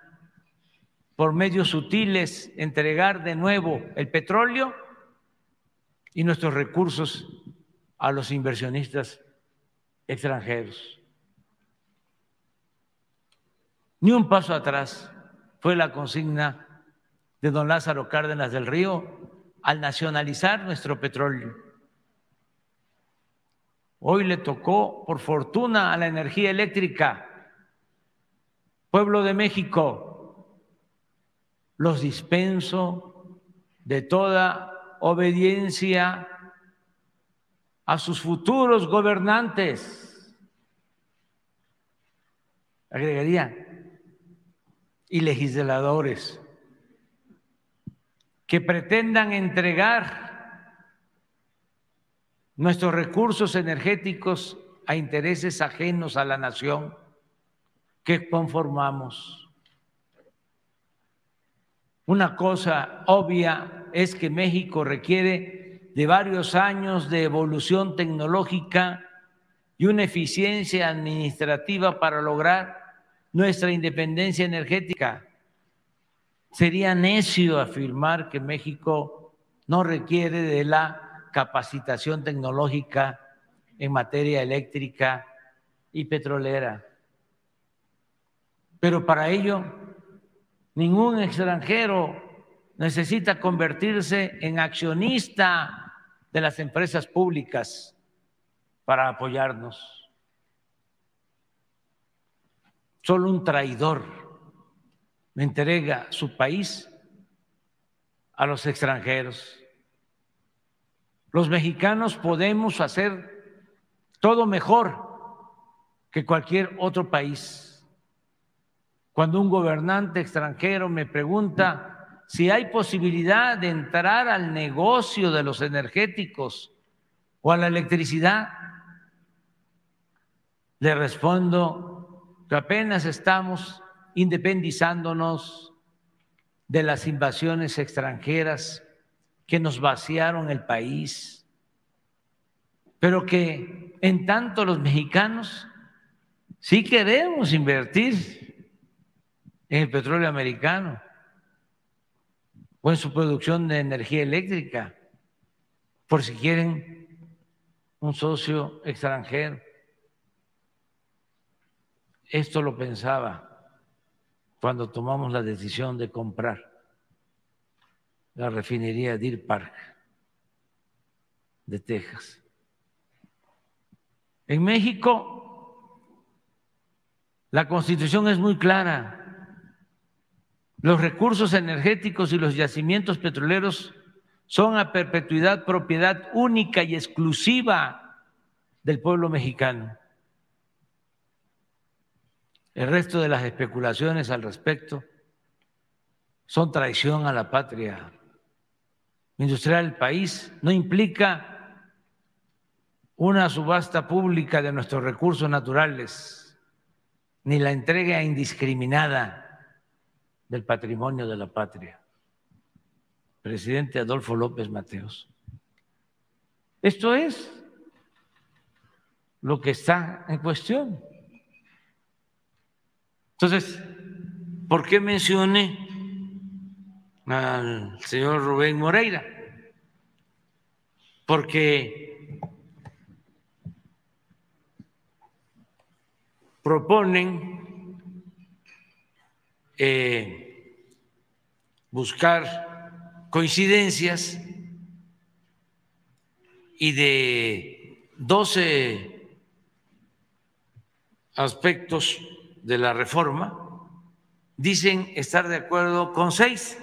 por medios sutiles entregar de nuevo el petróleo y nuestros recursos a los inversionistas extranjeros. Ni un paso atrás fue la consigna de don Lázaro Cárdenas del Río al nacionalizar nuestro petróleo. Hoy le tocó, por fortuna, a la energía eléctrica. Pueblo de México, los dispenso de toda obediencia a sus futuros gobernantes. Agregaría, y legisladores que pretendan entregar nuestros recursos energéticos a intereses ajenos a la nación que conformamos. Una cosa obvia es que México requiere de varios años de evolución tecnológica y una eficiencia administrativa para lograr nuestra independencia energética. Sería necio afirmar que México no requiere de la capacitación tecnológica en materia eléctrica y petrolera. Pero para ello, ningún extranjero necesita convertirse en accionista de las empresas públicas para apoyarnos. Solo un traidor entrega su país a los extranjeros. Los mexicanos podemos hacer todo mejor que cualquier otro país. Cuando un gobernante extranjero me pregunta, si hay posibilidad de entrar al negocio de los energéticos o a la electricidad, le respondo que apenas estamos independizándonos de las invasiones extranjeras que nos vaciaron el país, pero que en tanto los mexicanos sí queremos invertir en el petróleo americano o en su producción de energía eléctrica, por si quieren un socio extranjero. Esto lo pensaba cuando tomamos la decisión de comprar la refinería Deer Park de Texas. En México, la constitución es muy clara. Los recursos energéticos y los yacimientos petroleros son a perpetuidad propiedad única y exclusiva del pueblo mexicano. El resto de las especulaciones al respecto son traición a la patria industrial del país. No implica una subasta pública de nuestros recursos naturales, ni la entrega indiscriminada del patrimonio de la patria. Presidente Adolfo López Mateos. Esto es lo que está en cuestión. Entonces, ¿por qué mencioné al señor Rubén Moreira? Porque proponen eh, buscar coincidencias y de 12 aspectos de la reforma, dicen estar de acuerdo con seis.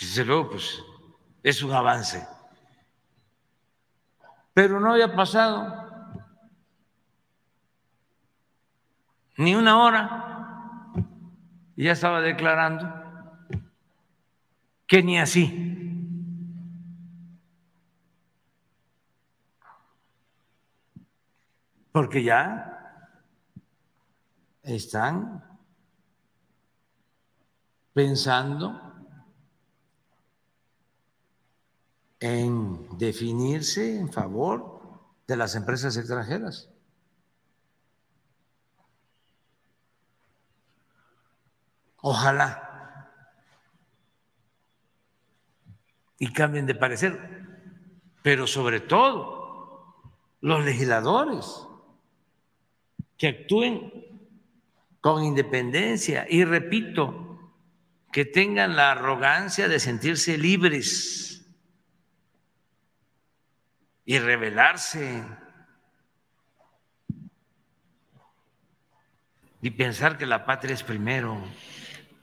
Desde luego, pues es un avance. Pero no había pasado ni una hora ya estaba declarando que ni así. Porque ya están pensando en definirse en favor de las empresas extranjeras. Ojalá y cambien de parecer, pero sobre todo los legisladores que actúen con independencia y repito, que tengan la arrogancia de sentirse libres y rebelarse y pensar que la patria es primero.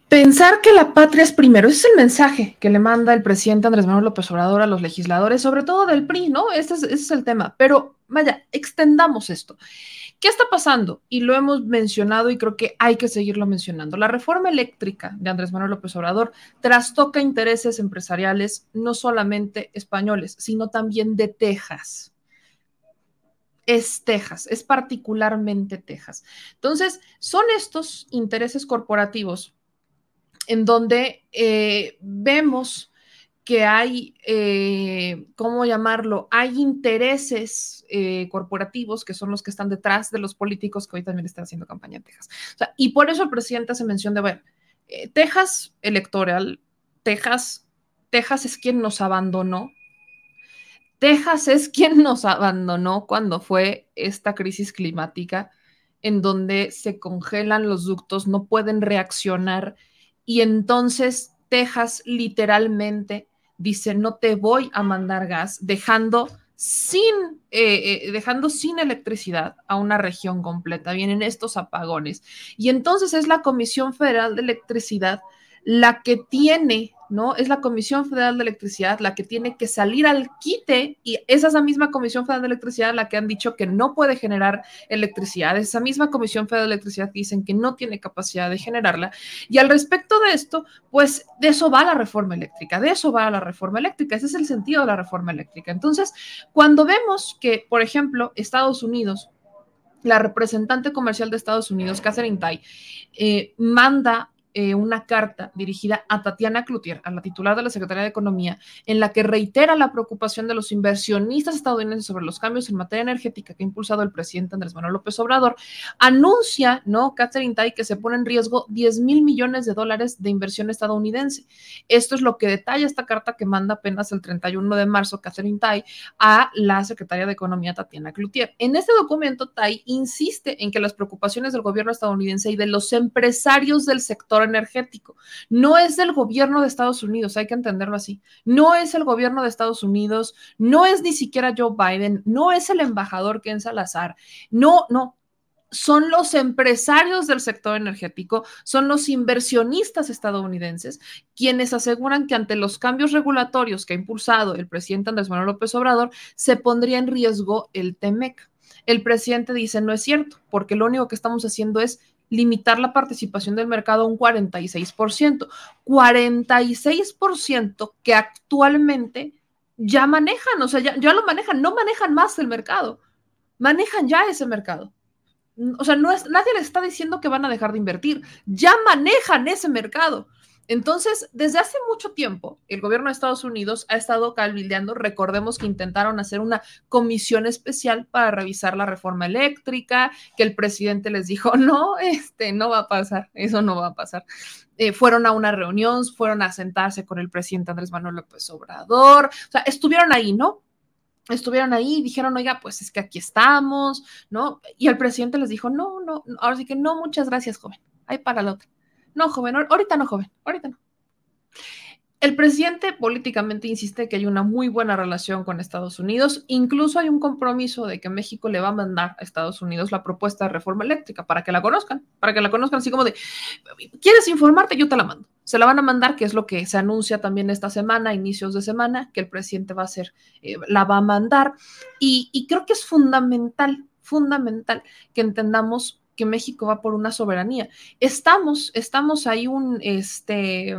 Pensar que la patria es primero, ese es el mensaje que le manda el presidente Andrés Manuel López Obrador a los legisladores, sobre todo del PRI, ¿no? Este es, ese es el tema. Pero vaya, extendamos esto. ¿Qué está pasando? Y lo hemos mencionado y creo que hay que seguirlo mencionando. La reforma eléctrica de Andrés Manuel López Obrador trastoca intereses empresariales no solamente españoles, sino también de Texas es Texas, es particularmente Texas. Entonces, son estos intereses corporativos en donde eh, vemos que hay, eh, ¿cómo llamarlo? Hay intereses eh, corporativos que son los que están detrás de los políticos que hoy también están haciendo campaña en Texas. y por eso el presidente hace mención de, bueno, Texas electoral, Texas, Texas es quien nos abandonó. Texas es quien nos abandonó cuando fue esta crisis climática en donde se congelan los ductos, no pueden reaccionar y entonces Texas literalmente dice, no te voy a mandar gas, dejando sin, eh, eh, dejando sin electricidad a una región completa. Vienen estos apagones. Y entonces es la Comisión Federal de Electricidad la que tiene, ¿no? Es la Comisión Federal de Electricidad la que tiene que salir al quite y esa es la misma Comisión Federal de Electricidad la que han dicho que no puede generar electricidad, esa misma Comisión Federal de Electricidad dicen que no tiene capacidad de generarla. Y al respecto de esto, pues de eso va la reforma eléctrica, de eso va la reforma eléctrica, ese es el sentido de la reforma eléctrica. Entonces, cuando vemos que, por ejemplo, Estados Unidos la representante comercial de Estados Unidos, Catherine Tai, eh, manda eh, una carta dirigida a Tatiana Cloutier, a la titular de la Secretaría de Economía, en la que reitera la preocupación de los inversionistas estadounidenses sobre los cambios en materia energética que ha impulsado el presidente Andrés Manuel López Obrador, anuncia, ¿no? Catherine Tai, que se pone en riesgo 10 mil millones de dólares de inversión estadounidense. Esto es lo que detalla esta carta que manda apenas el 31 de marzo Catherine Tai a la Secretaría de Economía Tatiana Cloutier. En este documento, Tai insiste en que las preocupaciones del gobierno estadounidense y de los empresarios del sector energético. No es del gobierno de Estados Unidos, hay que entenderlo así. No es el gobierno de Estados Unidos, no es ni siquiera Joe Biden, no es el embajador Ken Salazar. No, no, son los empresarios del sector energético, son los inversionistas estadounidenses quienes aseguran que ante los cambios regulatorios que ha impulsado el presidente Andrés Manuel López Obrador, se pondría en riesgo el TEMEC. El presidente dice, no es cierto, porque lo único que estamos haciendo es limitar la participación del mercado a un 46%. 46% que actualmente ya manejan, o sea, ya, ya lo manejan, no manejan más el mercado, manejan ya ese mercado. O sea, no es, nadie les está diciendo que van a dejar de invertir, ya manejan ese mercado. Entonces, desde hace mucho tiempo, el gobierno de Estados Unidos ha estado calvildeando. Recordemos que intentaron hacer una comisión especial para revisar la reforma eléctrica, que el presidente les dijo, no, este, no va a pasar, eso no va a pasar. Eh, fueron a una reunión, fueron a sentarse con el presidente Andrés Manuel López Obrador, o sea, estuvieron ahí, ¿no? estuvieron ahí y dijeron, oiga, pues es que aquí estamos, ¿no? Y el presidente les dijo, no, no, ahora sí que no, muchas gracias, joven, ahí para la otra. No, joven, ahorita no, joven, ahorita no. El presidente políticamente insiste que hay una muy buena relación con Estados Unidos. Incluso hay un compromiso de que México le va a mandar a Estados Unidos la propuesta de reforma eléctrica para que la conozcan, para que la conozcan así como de, ¿quieres informarte? Yo te la mando. Se la van a mandar, que es lo que se anuncia también esta semana, inicios de semana, que el presidente va a hacer, eh, la va a mandar. Y, y creo que es fundamental, fundamental que entendamos que México va por una soberanía. Estamos, estamos ahí un, este,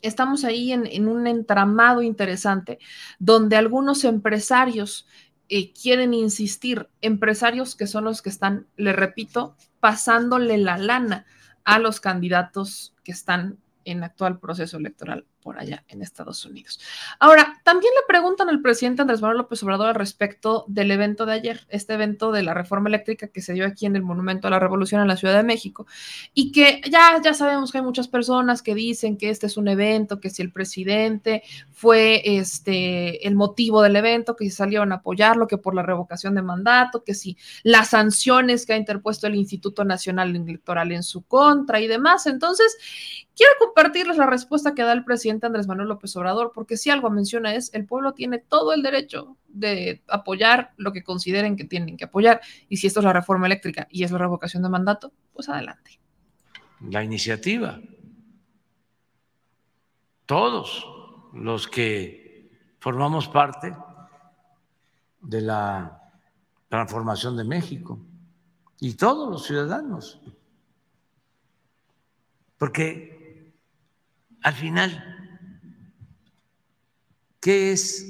estamos ahí en, un entramado interesante donde algunos empresarios eh, quieren insistir, empresarios que son los que están, le repito, pasándole la lana a los candidatos que están en actual proceso electoral por allá en Estados Unidos. Ahora, también le preguntan al presidente Andrés Manuel López Obrador al respecto del evento de ayer, este evento de la reforma eléctrica que se dio aquí en el Monumento a la Revolución en la Ciudad de México, y que ya, ya sabemos que hay muchas personas que dicen que este es un evento, que si el presidente fue este, el motivo del evento, que si salieron a apoyarlo, que por la revocación de mandato, que si las sanciones que ha interpuesto el Instituto Nacional Electoral en su contra y demás. Entonces, quiero compartirles la respuesta que da el presidente Andrés Manuel López Obrador, porque si algo menciona es, el pueblo tiene todo el derecho de apoyar lo que consideren que tienen que apoyar, y si esto es la reforma eléctrica y es la revocación de mandato, pues adelante. La iniciativa. Todos los que formamos parte de la transformación de México y todos los ciudadanos. Porque al final ¿Qué es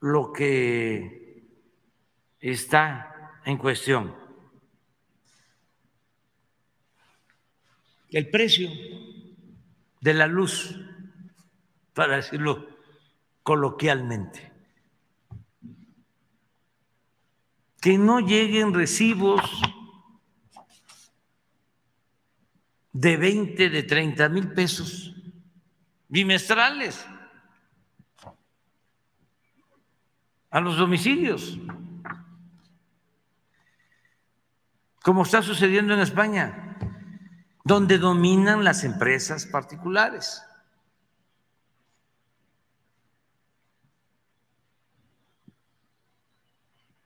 lo que está en cuestión? El precio de la luz, para decirlo coloquialmente. Que no lleguen recibos de 20, de 30 mil pesos bimestrales a los domicilios, como está sucediendo en España, donde dominan las empresas particulares.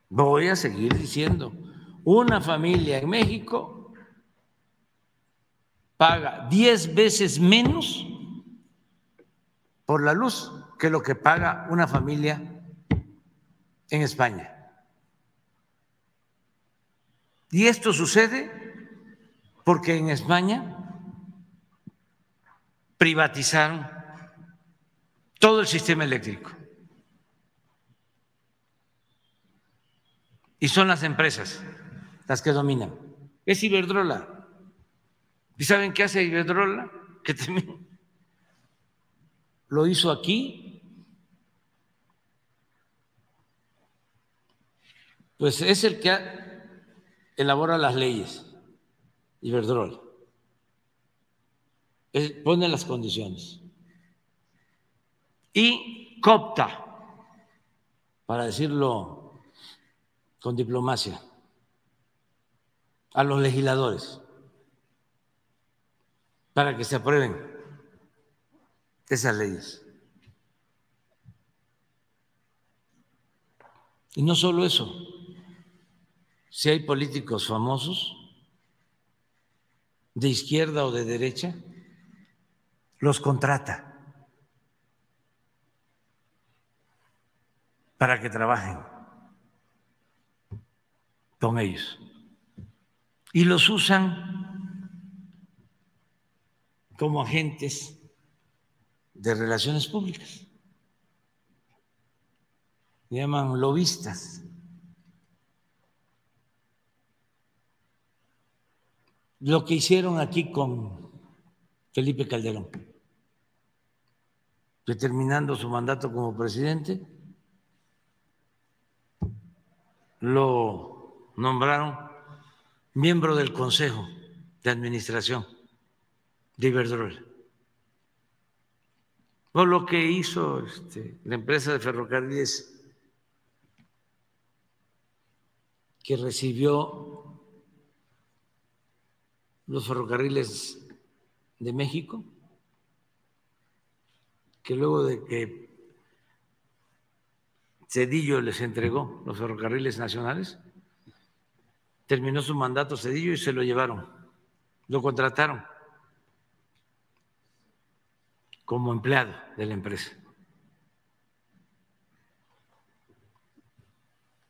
Voy a seguir diciendo, una familia en México paga 10 veces menos por la luz que lo que paga una familia en España. Y esto sucede porque en España privatizaron todo el sistema eléctrico. Y son las empresas las que dominan. Es Iberdrola. ¿Y saben qué hace Iberdrola? Que también lo hizo aquí, pues es el que elabora las leyes, Iberdrola. pone las condiciones. Y copta, para decirlo con diplomacia, a los legisladores para que se aprueben esas leyes. Y no solo eso, si hay políticos famosos de izquierda o de derecha, los contrata para que trabajen con ellos. Y los usan como agentes de relaciones públicas. Se llaman lobistas. Lo que hicieron aquí con Felipe Calderón, determinando su mandato como presidente, lo nombraron miembro del Consejo de Administración de Iberdrola. O lo que hizo este, la empresa de ferrocarriles que recibió los ferrocarriles de México, que luego de que Cedillo les entregó los ferrocarriles nacionales, terminó su mandato Cedillo y se lo llevaron, lo contrataron como empleado de la empresa.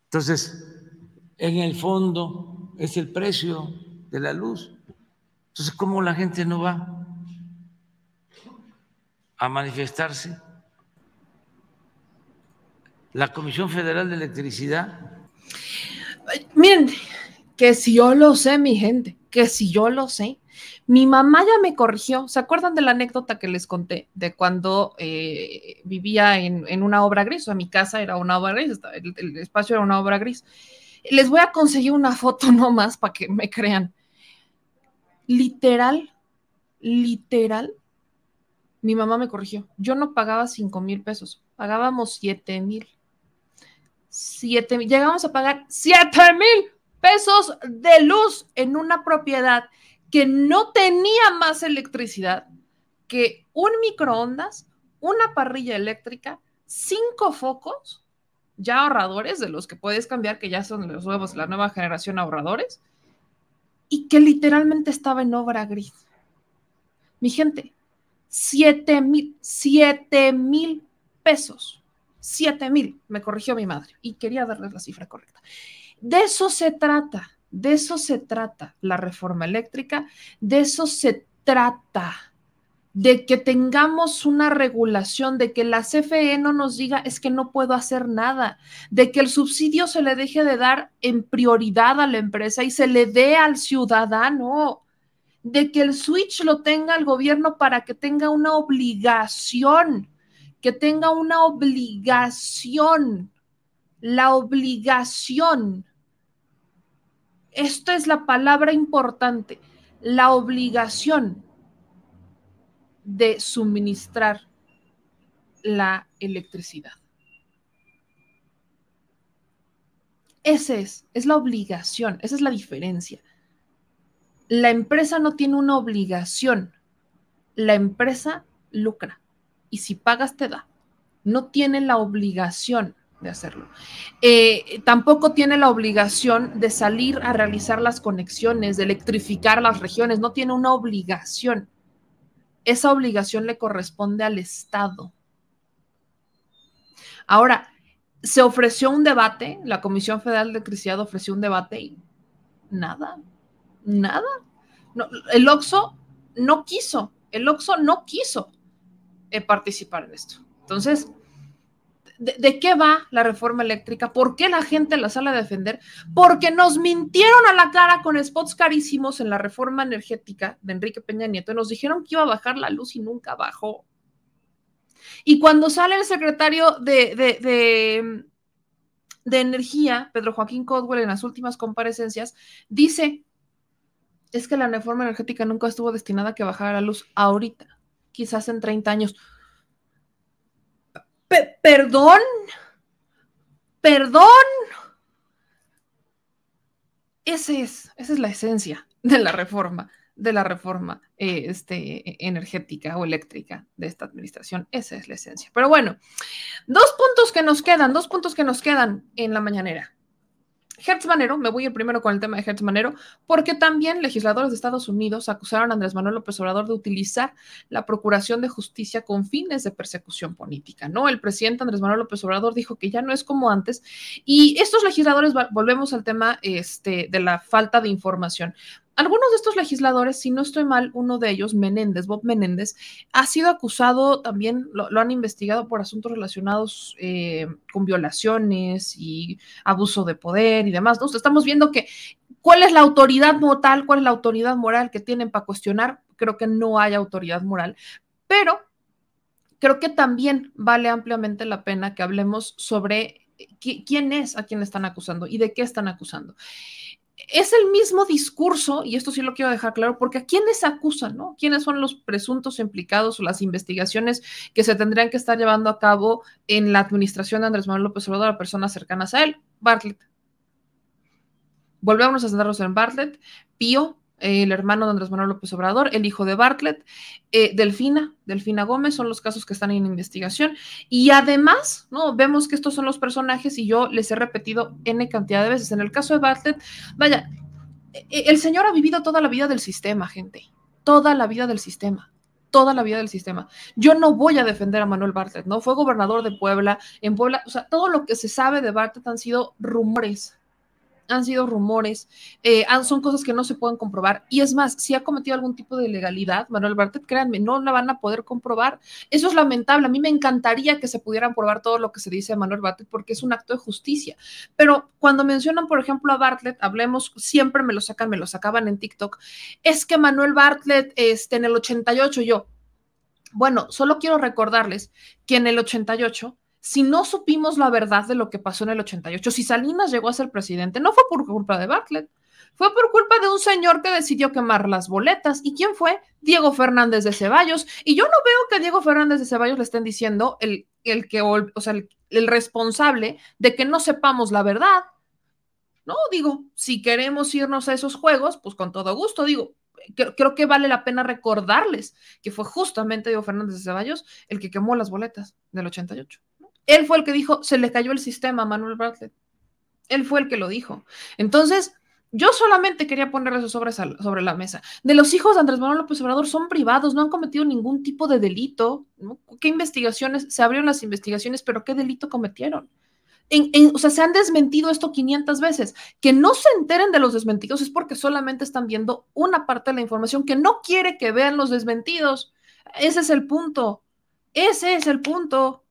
Entonces, en el fondo es el precio de la luz. Entonces, ¿cómo la gente no va a manifestarse? La Comisión Federal de Electricidad. Miren, que si yo lo sé, mi gente, que si yo lo sé. Mi mamá ya me corrigió. ¿Se acuerdan de la anécdota que les conté de cuando eh, vivía en, una obra gris? O sea, mi casa era una obra gris, el espacio era una obra gris. Les voy a conseguir una foto nomás para que me crean. Literal, literal, mi mamá me corrigió. Yo no pagaba 5 mil pesos, pagábamos 7 mil. 7 mil, llegamos a pagar 7 mil pesos de luz en una propiedad que no tenía más electricidad que un microondas, una parrilla eléctrica, cinco focos ya ahorradores, de los que puedes cambiar, que ya son los nuevos, la nueva generación ahorradores, y que literalmente estaba en obra gris. Mi gente, siete mil, siete mil pesos. Siete mil, me corrigió mi madre y quería darles la cifra correcta. De eso se trata, de eso se trata la reforma eléctrica, de eso se trata de que tengamos una regulación, de que la CFE no nos diga es que no puedo hacer nada, de que el subsidio se le deje de dar en prioridad a la empresa y se le dé al ciudadano, de que el switch lo tenga el gobierno para que tenga una obligación, que tenga una obligación, la obligación. Esto es la palabra importante, la obligación de suministrar la electricidad. Ese es, es la obligación, esa es la diferencia. La empresa no tiene una obligación, la empresa lucra y si pagas te da. No tiene la obligación de hacerlo. Eh, tampoco tiene la obligación de salir a realizar las conexiones, de electrificar las regiones, no tiene una obligación esa obligación le corresponde al Estado. Ahora, se ofreció un debate, la Comisión Federal de Electricidad ofreció un debate y nada, nada. el OXO no quiso, el OXO no quiso eh, participar en esto. Entonces, de, qué va la reforma eléctrica? ¿Por qué la gente la sale a defender? Porque nos mintieron a la cara con spots carísimos en la reforma energética de Enrique Peña Nieto. Nos dijeron que iba a bajar la luz y nunca bajó. Y cuando sale el secretario de, de, de Energía, Pedro Joaquín Codwell, en las últimas comparecencias, dice, es que la reforma energética nunca estuvo destinada a que bajara la luz ahorita, quizás en 30 años perdón, perdón. Ese es, esa es la esencia de la reforma, de la reforma eh, este, energética o eléctrica de esta administración. Esa es la esencia. Pero bueno, dos puntos que nos quedan, dos puntos que nos quedan en la mañanera. Hertz Manero, me voy el primero con el tema de Hertz Manero, porque también legisladores de Estados Unidos acusaron a Andrés Manuel López Obrador de utilizar la procuración de justicia con fines de persecución política, ¿no? El presidente Andrés Manuel López Obrador dijo que ya no es como antes y estos legisladores, volvemos al tema este, de la falta de información algunos de estos legisladores, si no estoy mal, uno de ellos, Menéndez, Bob Menéndez, ha sido acusado también, lo, han investigado por asuntos relacionados eh, con violaciones y abuso de poder y demás. estamos viendo que cuál es la autoridad moral, cuál es la autoridad moral que tienen para cuestionar. Creo que no hay autoridad moral, pero creo que también vale ampliamente la pena que hablemos sobre quién es a quien están acusando y de qué están acusando es el mismo discurso, y esto sí lo quiero dejar claro, porque a quiénes acusan, ¿no? ¿Quiénes son los presuntos implicados o las investigaciones que se tendrían que estar llevando a cabo en la administración de Andrés Manuel López Obrador a personas cercanas a él? Bartlett. Volvemos a centrarnos en Bartlett. Pío, el hermano de Andrés Manuel López Obrador, el hijo de Bartlett, eh, Delfina, Delfina Gómez, son los casos que están en investigación. Y además, ¿no? Vemos que estos son los personajes y yo les he repetido N cantidad de veces. En el caso de Bartlett, vaya, e, el señor ha vivido toda la vida del sistema, gente, toda la vida del sistema toda la vida del sistema. Yo no voy a defender a Manuel Bartlett, ¿no? Fue gobernador de Puebla, en Puebla, o sea, todo lo que se sabe de Bartlett han sido rumores, han sido rumores, eh, son cosas que no se pueden comprobar. Y es más, si ha cometido algún tipo de ilegalidad, Manuel Bartet, créanme, no la van a poder comprobar. Eso es lamentable. A mí me encantaría que se pudieran probar todo lo que se dice de Manuel Bartlett porque es un acto de justicia. Pero cuando mencionan, por ejemplo, a Bartlett, hablemos, siempre me lo sacan, me lo sacaban en TikTok, es que Manuel Bartlett, este, en el 88, yo, bueno, solo quiero recordarles que en el 88 si no supimos la verdad de lo que pasó en el 88, si Salinas llegó a ser presidente, no fue por culpa de Bartlett, fue por culpa de un señor que decidió quemar las boletas. ¿Y quién fue? Diego Fernández de Ceballos. Y yo no veo que Diego Fernández de Ceballos le estén diciendo el, el que, o sea, el, responsable de que no sepamos la verdad. No, digo, si queremos irnos a esos juegos, pues con todo gusto, digo, creo, que vale la pena recordarles que fue justamente Diego Fernández de Ceballos el que quemó las boletas del 88. Él fue el que dijo, se le cayó el sistema a Manuel Bartlett. Él fue el que lo dijo. Entonces, yo solamente quería poner eso sobre, sobre, la mesa. De los hijos de Andrés Manuel López Obrador son privados, no han cometido ningún tipo de delito. ¿Qué investigaciones? Se abrieron las investigaciones, pero ¿qué delito cometieron? o sea, se han desmentido esto 500 veces. Que no se enteren de los desmentidos es porque solamente están viendo una parte de la información que no quiere que vean los desmentidos. Ese es el punto. Ese es el punto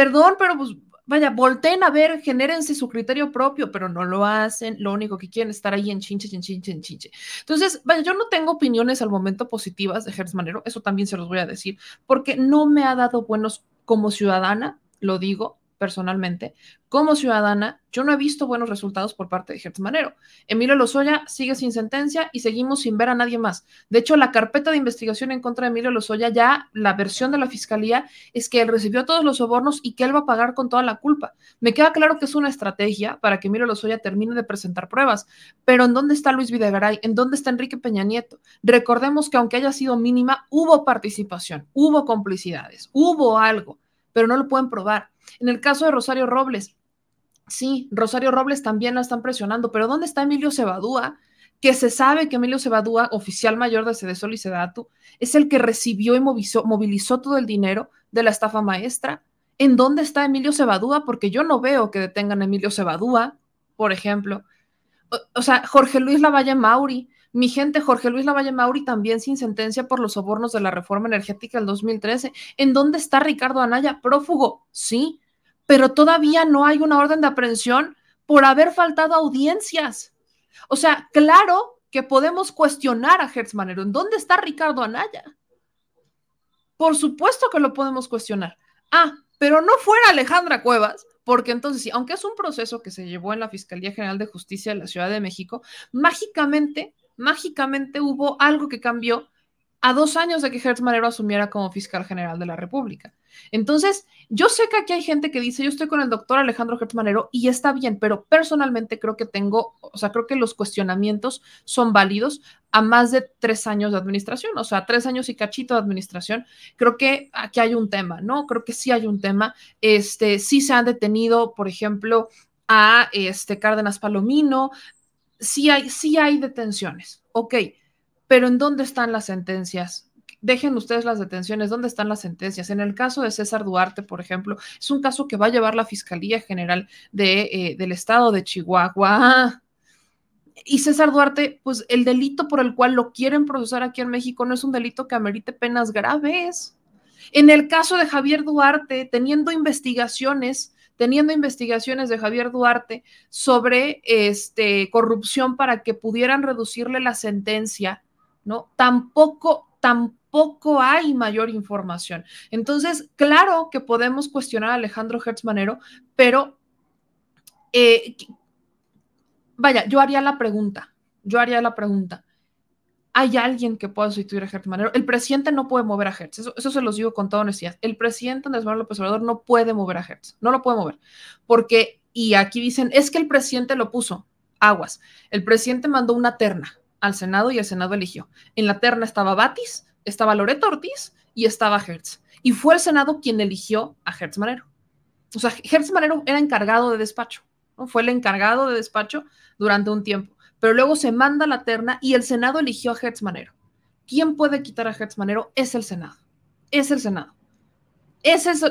perdón, pero pues vaya, volteen a ver, genérense su criterio propio, pero no lo hacen, lo único que quieren es estar ahí en chinche, en chinche, en chinche. Entonces, vaya, yo no tengo opiniones al momento positivas de Hertz Manero, eso también se los voy a decir, porque no me ha dado buenos como ciudadana, lo digo personalmente, como ciudadana, yo no he visto buenos resultados por parte de Gertz Manero. Emilio Lozoya sigue sin sentencia y seguimos sin ver a nadie más. De hecho, la carpeta de investigación en contra de Emilio Lozoya, ya la versión de la fiscalía es que él recibió todos los sobornos y que él va a pagar con toda la culpa. Me queda claro que es una estrategia para que Emilio Lozoya termine de presentar pruebas, pero ¿en dónde está Luis Videgaray? ¿En dónde está Enrique Peña Nieto? Recordemos que aunque haya sido mínima, hubo participación, hubo complicidades, hubo algo, pero no lo pueden probar. En el caso de Rosario Robles, Sí, Rosario Robles también la están presionando, pero ¿dónde está Emilio Cebadúa? Que se sabe que Emilio Cebadúa, oficial mayor de Cedesol y Sedatu, es el que recibió y movilizó, todo el dinero de la estafa maestra. ¿En dónde está Emilio Cebadúa? Porque yo no veo que detengan a Emilio Cebadúa, por ejemplo. O, o, sea, Jorge Luis Lavalle Mauri, mi gente, Jorge Luis Lavalle Mauri también sin sentencia por los sobornos de la reforma energética del 2013. ¿En dónde está Ricardo Anaya? Prófugo, sí, pero todavía no hay una orden de aprehensión por haber faltado audiencias. O sea, claro que podemos cuestionar a Hertz Manero. ¿En dónde está Ricardo Anaya? Por supuesto que lo podemos cuestionar. Ah, pero no fuera Alejandra Cuevas, porque entonces, aunque es un proceso que se llevó en la Fiscalía General de Justicia de la Ciudad de México, mágicamente, mágicamente hubo algo que cambió a dos años de que Hertz Manero asumiera como fiscal general de la República. Entonces, yo sé que aquí hay gente que dice, yo estoy con el doctor Alejandro Hertz Manero y está bien, pero personalmente creo que tengo, o sea, creo que los cuestionamientos son válidos a más de tres años de administración, o sea, tres años y cachito de administración. Creo que aquí hay un tema, ¿no? Creo que sí hay un tema. Este, sí se han detenido, por ejemplo, a este Cárdenas Palomino, sí hay, sí hay detenciones, ok pero ¿en dónde están las sentencias? Dejen ustedes las detenciones, ¿dónde están las sentencias? En el caso de César Duarte, por ejemplo, es un caso que va a llevar la Fiscalía General de, eh, del Estado de Chihuahua. Y César Duarte, pues el delito por el cual lo quieren procesar aquí en México no es un delito que amerite penas graves. En el caso de Javier Duarte, teniendo investigaciones, teniendo investigaciones de Javier Duarte sobre este, corrupción para que pudieran reducirle la sentencia, ¿no? Tampoco, tampoco hay mayor información. Entonces, claro que podemos cuestionar a Alejandro Hertz Manero, pero eh, vaya, yo haría la pregunta, yo haría la pregunta. ¿Hay alguien que pueda sustituir a Hertz Manero? El presidente no puede mover a Hertz, eso, se los digo con toda honestidad. El presidente Andrés Manuel López Obrador no puede mover a Hertz, no lo puede mover, porque, y aquí dicen, es que el presidente lo puso, aguas. El presidente mandó una terna al Senado y el Senado eligió. En la terna estaba Batis, estaba Loreto Ortiz y estaba Hertz. Y fue el Senado quien eligió a Hertz Manero. O sea, Hertz Manero era encargado de despacho, fue el encargado de despacho durante un tiempo, pero luego se manda la terna y el Senado eligió a Hertz Manero. ¿Quién puede quitar a Hertz Manero? Es el Senado. Es el Senado.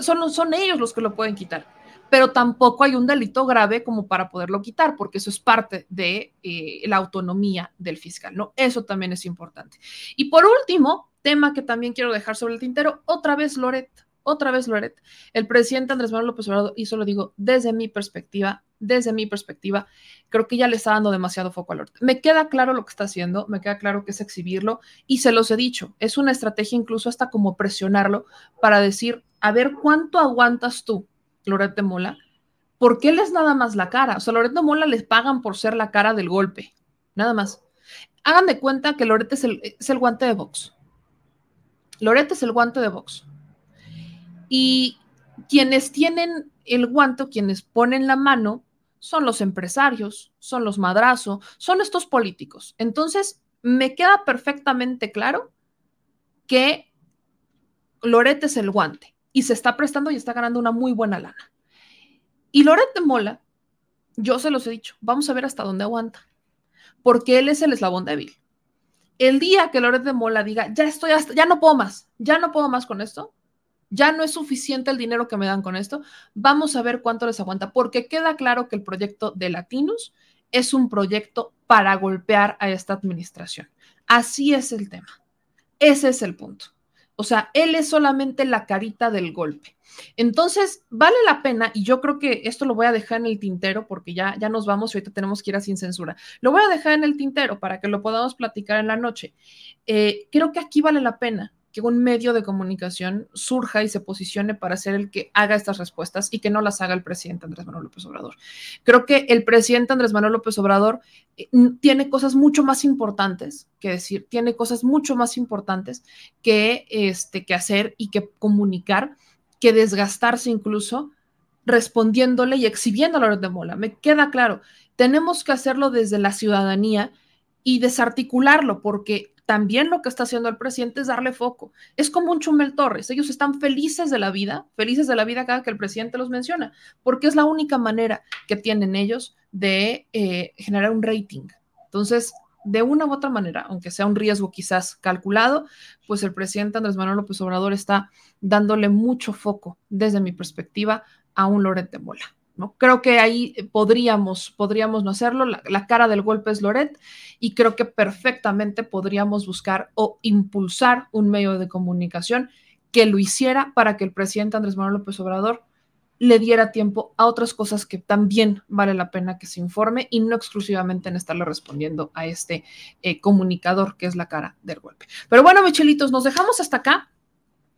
son, son ellos los que lo pueden quitar pero tampoco hay un delito grave como para poderlo quitar, porque eso es parte de eh, la autonomía del fiscal, ¿no? Eso también es importante. Y por último, tema que también quiero dejar sobre el tintero, otra vez Loret, otra vez Loret. El presidente Andrés Manuel López Obrador, y eso lo digo desde mi perspectiva, desde mi perspectiva, creo que ya le está dando demasiado foco a Loret. Me queda claro lo que está haciendo, me queda claro que es exhibirlo, y se los he dicho, es una estrategia incluso hasta como presionarlo para decir, a ver cuánto aguantas tú Loret Mola, porque él es nada más la cara. O sea, Loret Mola les pagan por ser la cara del golpe, nada más. Hagan de cuenta que Loret es el, es el guante de box. Loret es el guante de box. Y quienes tienen el guante, quienes ponen la mano, son los empresarios, son los madrazos, son estos políticos. Entonces, me queda perfectamente claro que Loret es el guante y se está prestando y está ganando una muy buena lana. Y Loret de Mola, yo se los he dicho, vamos a ver hasta dónde aguanta, porque él es el eslabón débil. El día que Loret de Mola diga, ya estoy hasta, ya no puedo más, ya no puedo más con esto, ya no es suficiente el dinero que me dan con esto, vamos a ver cuánto les aguanta, porque queda claro que el proyecto de Latinos es un proyecto para golpear a esta administración. Así es el tema. Ese es el punto. O sea, él es solamente la carita del golpe. Entonces, vale la pena, y yo creo que esto lo voy a dejar en el tintero porque ya, ya nos vamos y ahorita tenemos que ir a sin censura. Lo voy a dejar en el tintero para que lo podamos platicar en la noche. Eh, creo que aquí vale la pena que un medio de comunicación surja y se posicione para ser el que haga estas respuestas y que no las haga el presidente Andrés Manuel López Obrador. Creo que el presidente Andrés Manuel López Obrador eh, tiene cosas mucho más importantes que decir, tiene cosas mucho más importantes que, este, que hacer y que comunicar, que desgastarse incluso respondiéndole y exhibiendo a la de Mola. Me queda claro, tenemos que hacerlo desde la ciudadanía y desarticularlo, porque también lo que está haciendo el presidente es darle foco. Es como un Chumel Torres. Ellos están felices de la vida, felices de la vida cada que el presidente los menciona, porque es la única manera que tienen ellos de eh, generar un rating. Entonces, de una u otra manera, aunque sea un riesgo quizás calculado, pues el presidente Andrés Manuel López Obrador está dándole mucho foco, desde mi perspectiva, a un Loret de Mola. Creo que ahí podríamos, podríamos no hacerlo. La, la, cara del golpe es Loret y creo que perfectamente podríamos buscar o impulsar un medio de comunicación que lo hiciera para que el presidente Andrés Manuel López Obrador le diera tiempo a otras cosas que también vale la pena que se informe y no exclusivamente en estarle respondiendo a este eh, comunicador que es la cara del golpe. Pero bueno, Michelitos, nos dejamos hasta acá.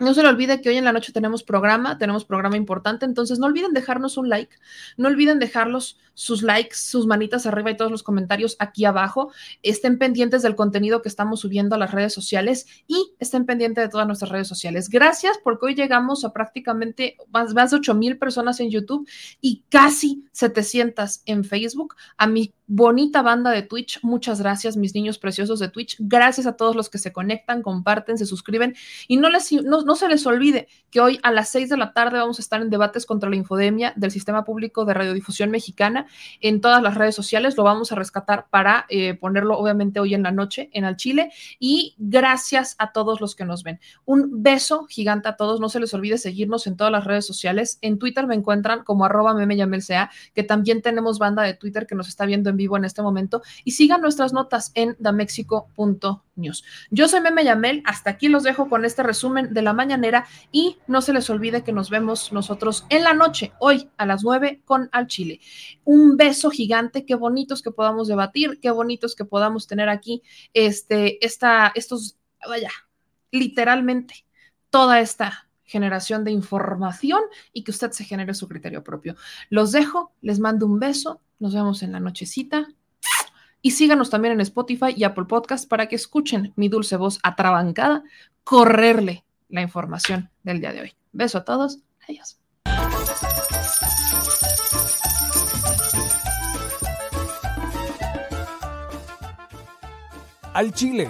No se le olvide que hoy en la noche tenemos programa, tenemos programa importante, entonces no olviden dejarnos un like, no olviden dejarlos sus likes, sus manitas arriba y todos los comentarios aquí abajo. Estén pendientes del contenido que estamos subiendo a las redes sociales y estén pendientes de todas nuestras redes sociales. Gracias porque hoy llegamos a prácticamente más, más de 8 mil personas en YouTube y casi 700 en Facebook. A mi bonita banda de Twitch. Muchas gracias, mis niños preciosos de Twitch. Gracias a todos los que se conectan, comparten, se suscriben. Y no, les, no, se les olvide que hoy a las 6 de la tarde vamos a estar en debates contra la infodemia del Sistema Público de Radiodifusión Mexicana en todas las redes sociales. Lo vamos a rescatar para eh, ponerlo, obviamente, hoy en la noche en Al Chile. Y gracias a todos los que nos ven. Un beso gigante a todos. No se les olvide seguirnos en todas las redes sociales. En Twitter me encuentran como arroba meme que también tenemos banda de Twitter que nos está viendo en vivo en este momento y sigan nuestras notas en damexico.news. Yo soy Meme Yamel, hasta aquí los dejo con este resumen de la mañanera y no se les olvide que nos vemos nosotros en la noche, hoy a las 9 con Al Chile. Un beso gigante, qué bonitos que podamos debatir, qué bonitos que podamos tener aquí este, esta, estos, vaya, literalmente toda esta generación de información y que usted se genere su criterio propio. Los dejo, les mando un beso, nos vemos en la nochecita y síganos también en Spotify y Apple Podcast para que escuchen mi dulce voz atrabancada, correrle la información del día de hoy. Beso a todos, adiós. Al Chile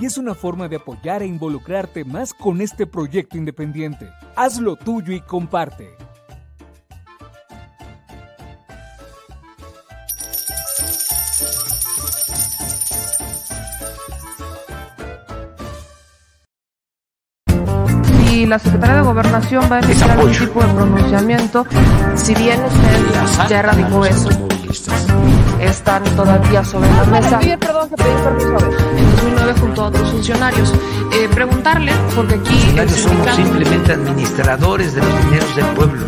y es una forma de apoyar e involucrarte más con este proyecto independiente. Hazlo tuyo y comparte. Si la Secretaría de Gobernación va a emitir algún tipo de pronunciamiento, si bien usted ya erradicó eso, están todavía sobre la mesa. perdón, que pedí permiso En 2009 junto a otros funcionarios. Eh, preguntarle, porque aquí... somos simplemente administradores de los dineros del pueblo.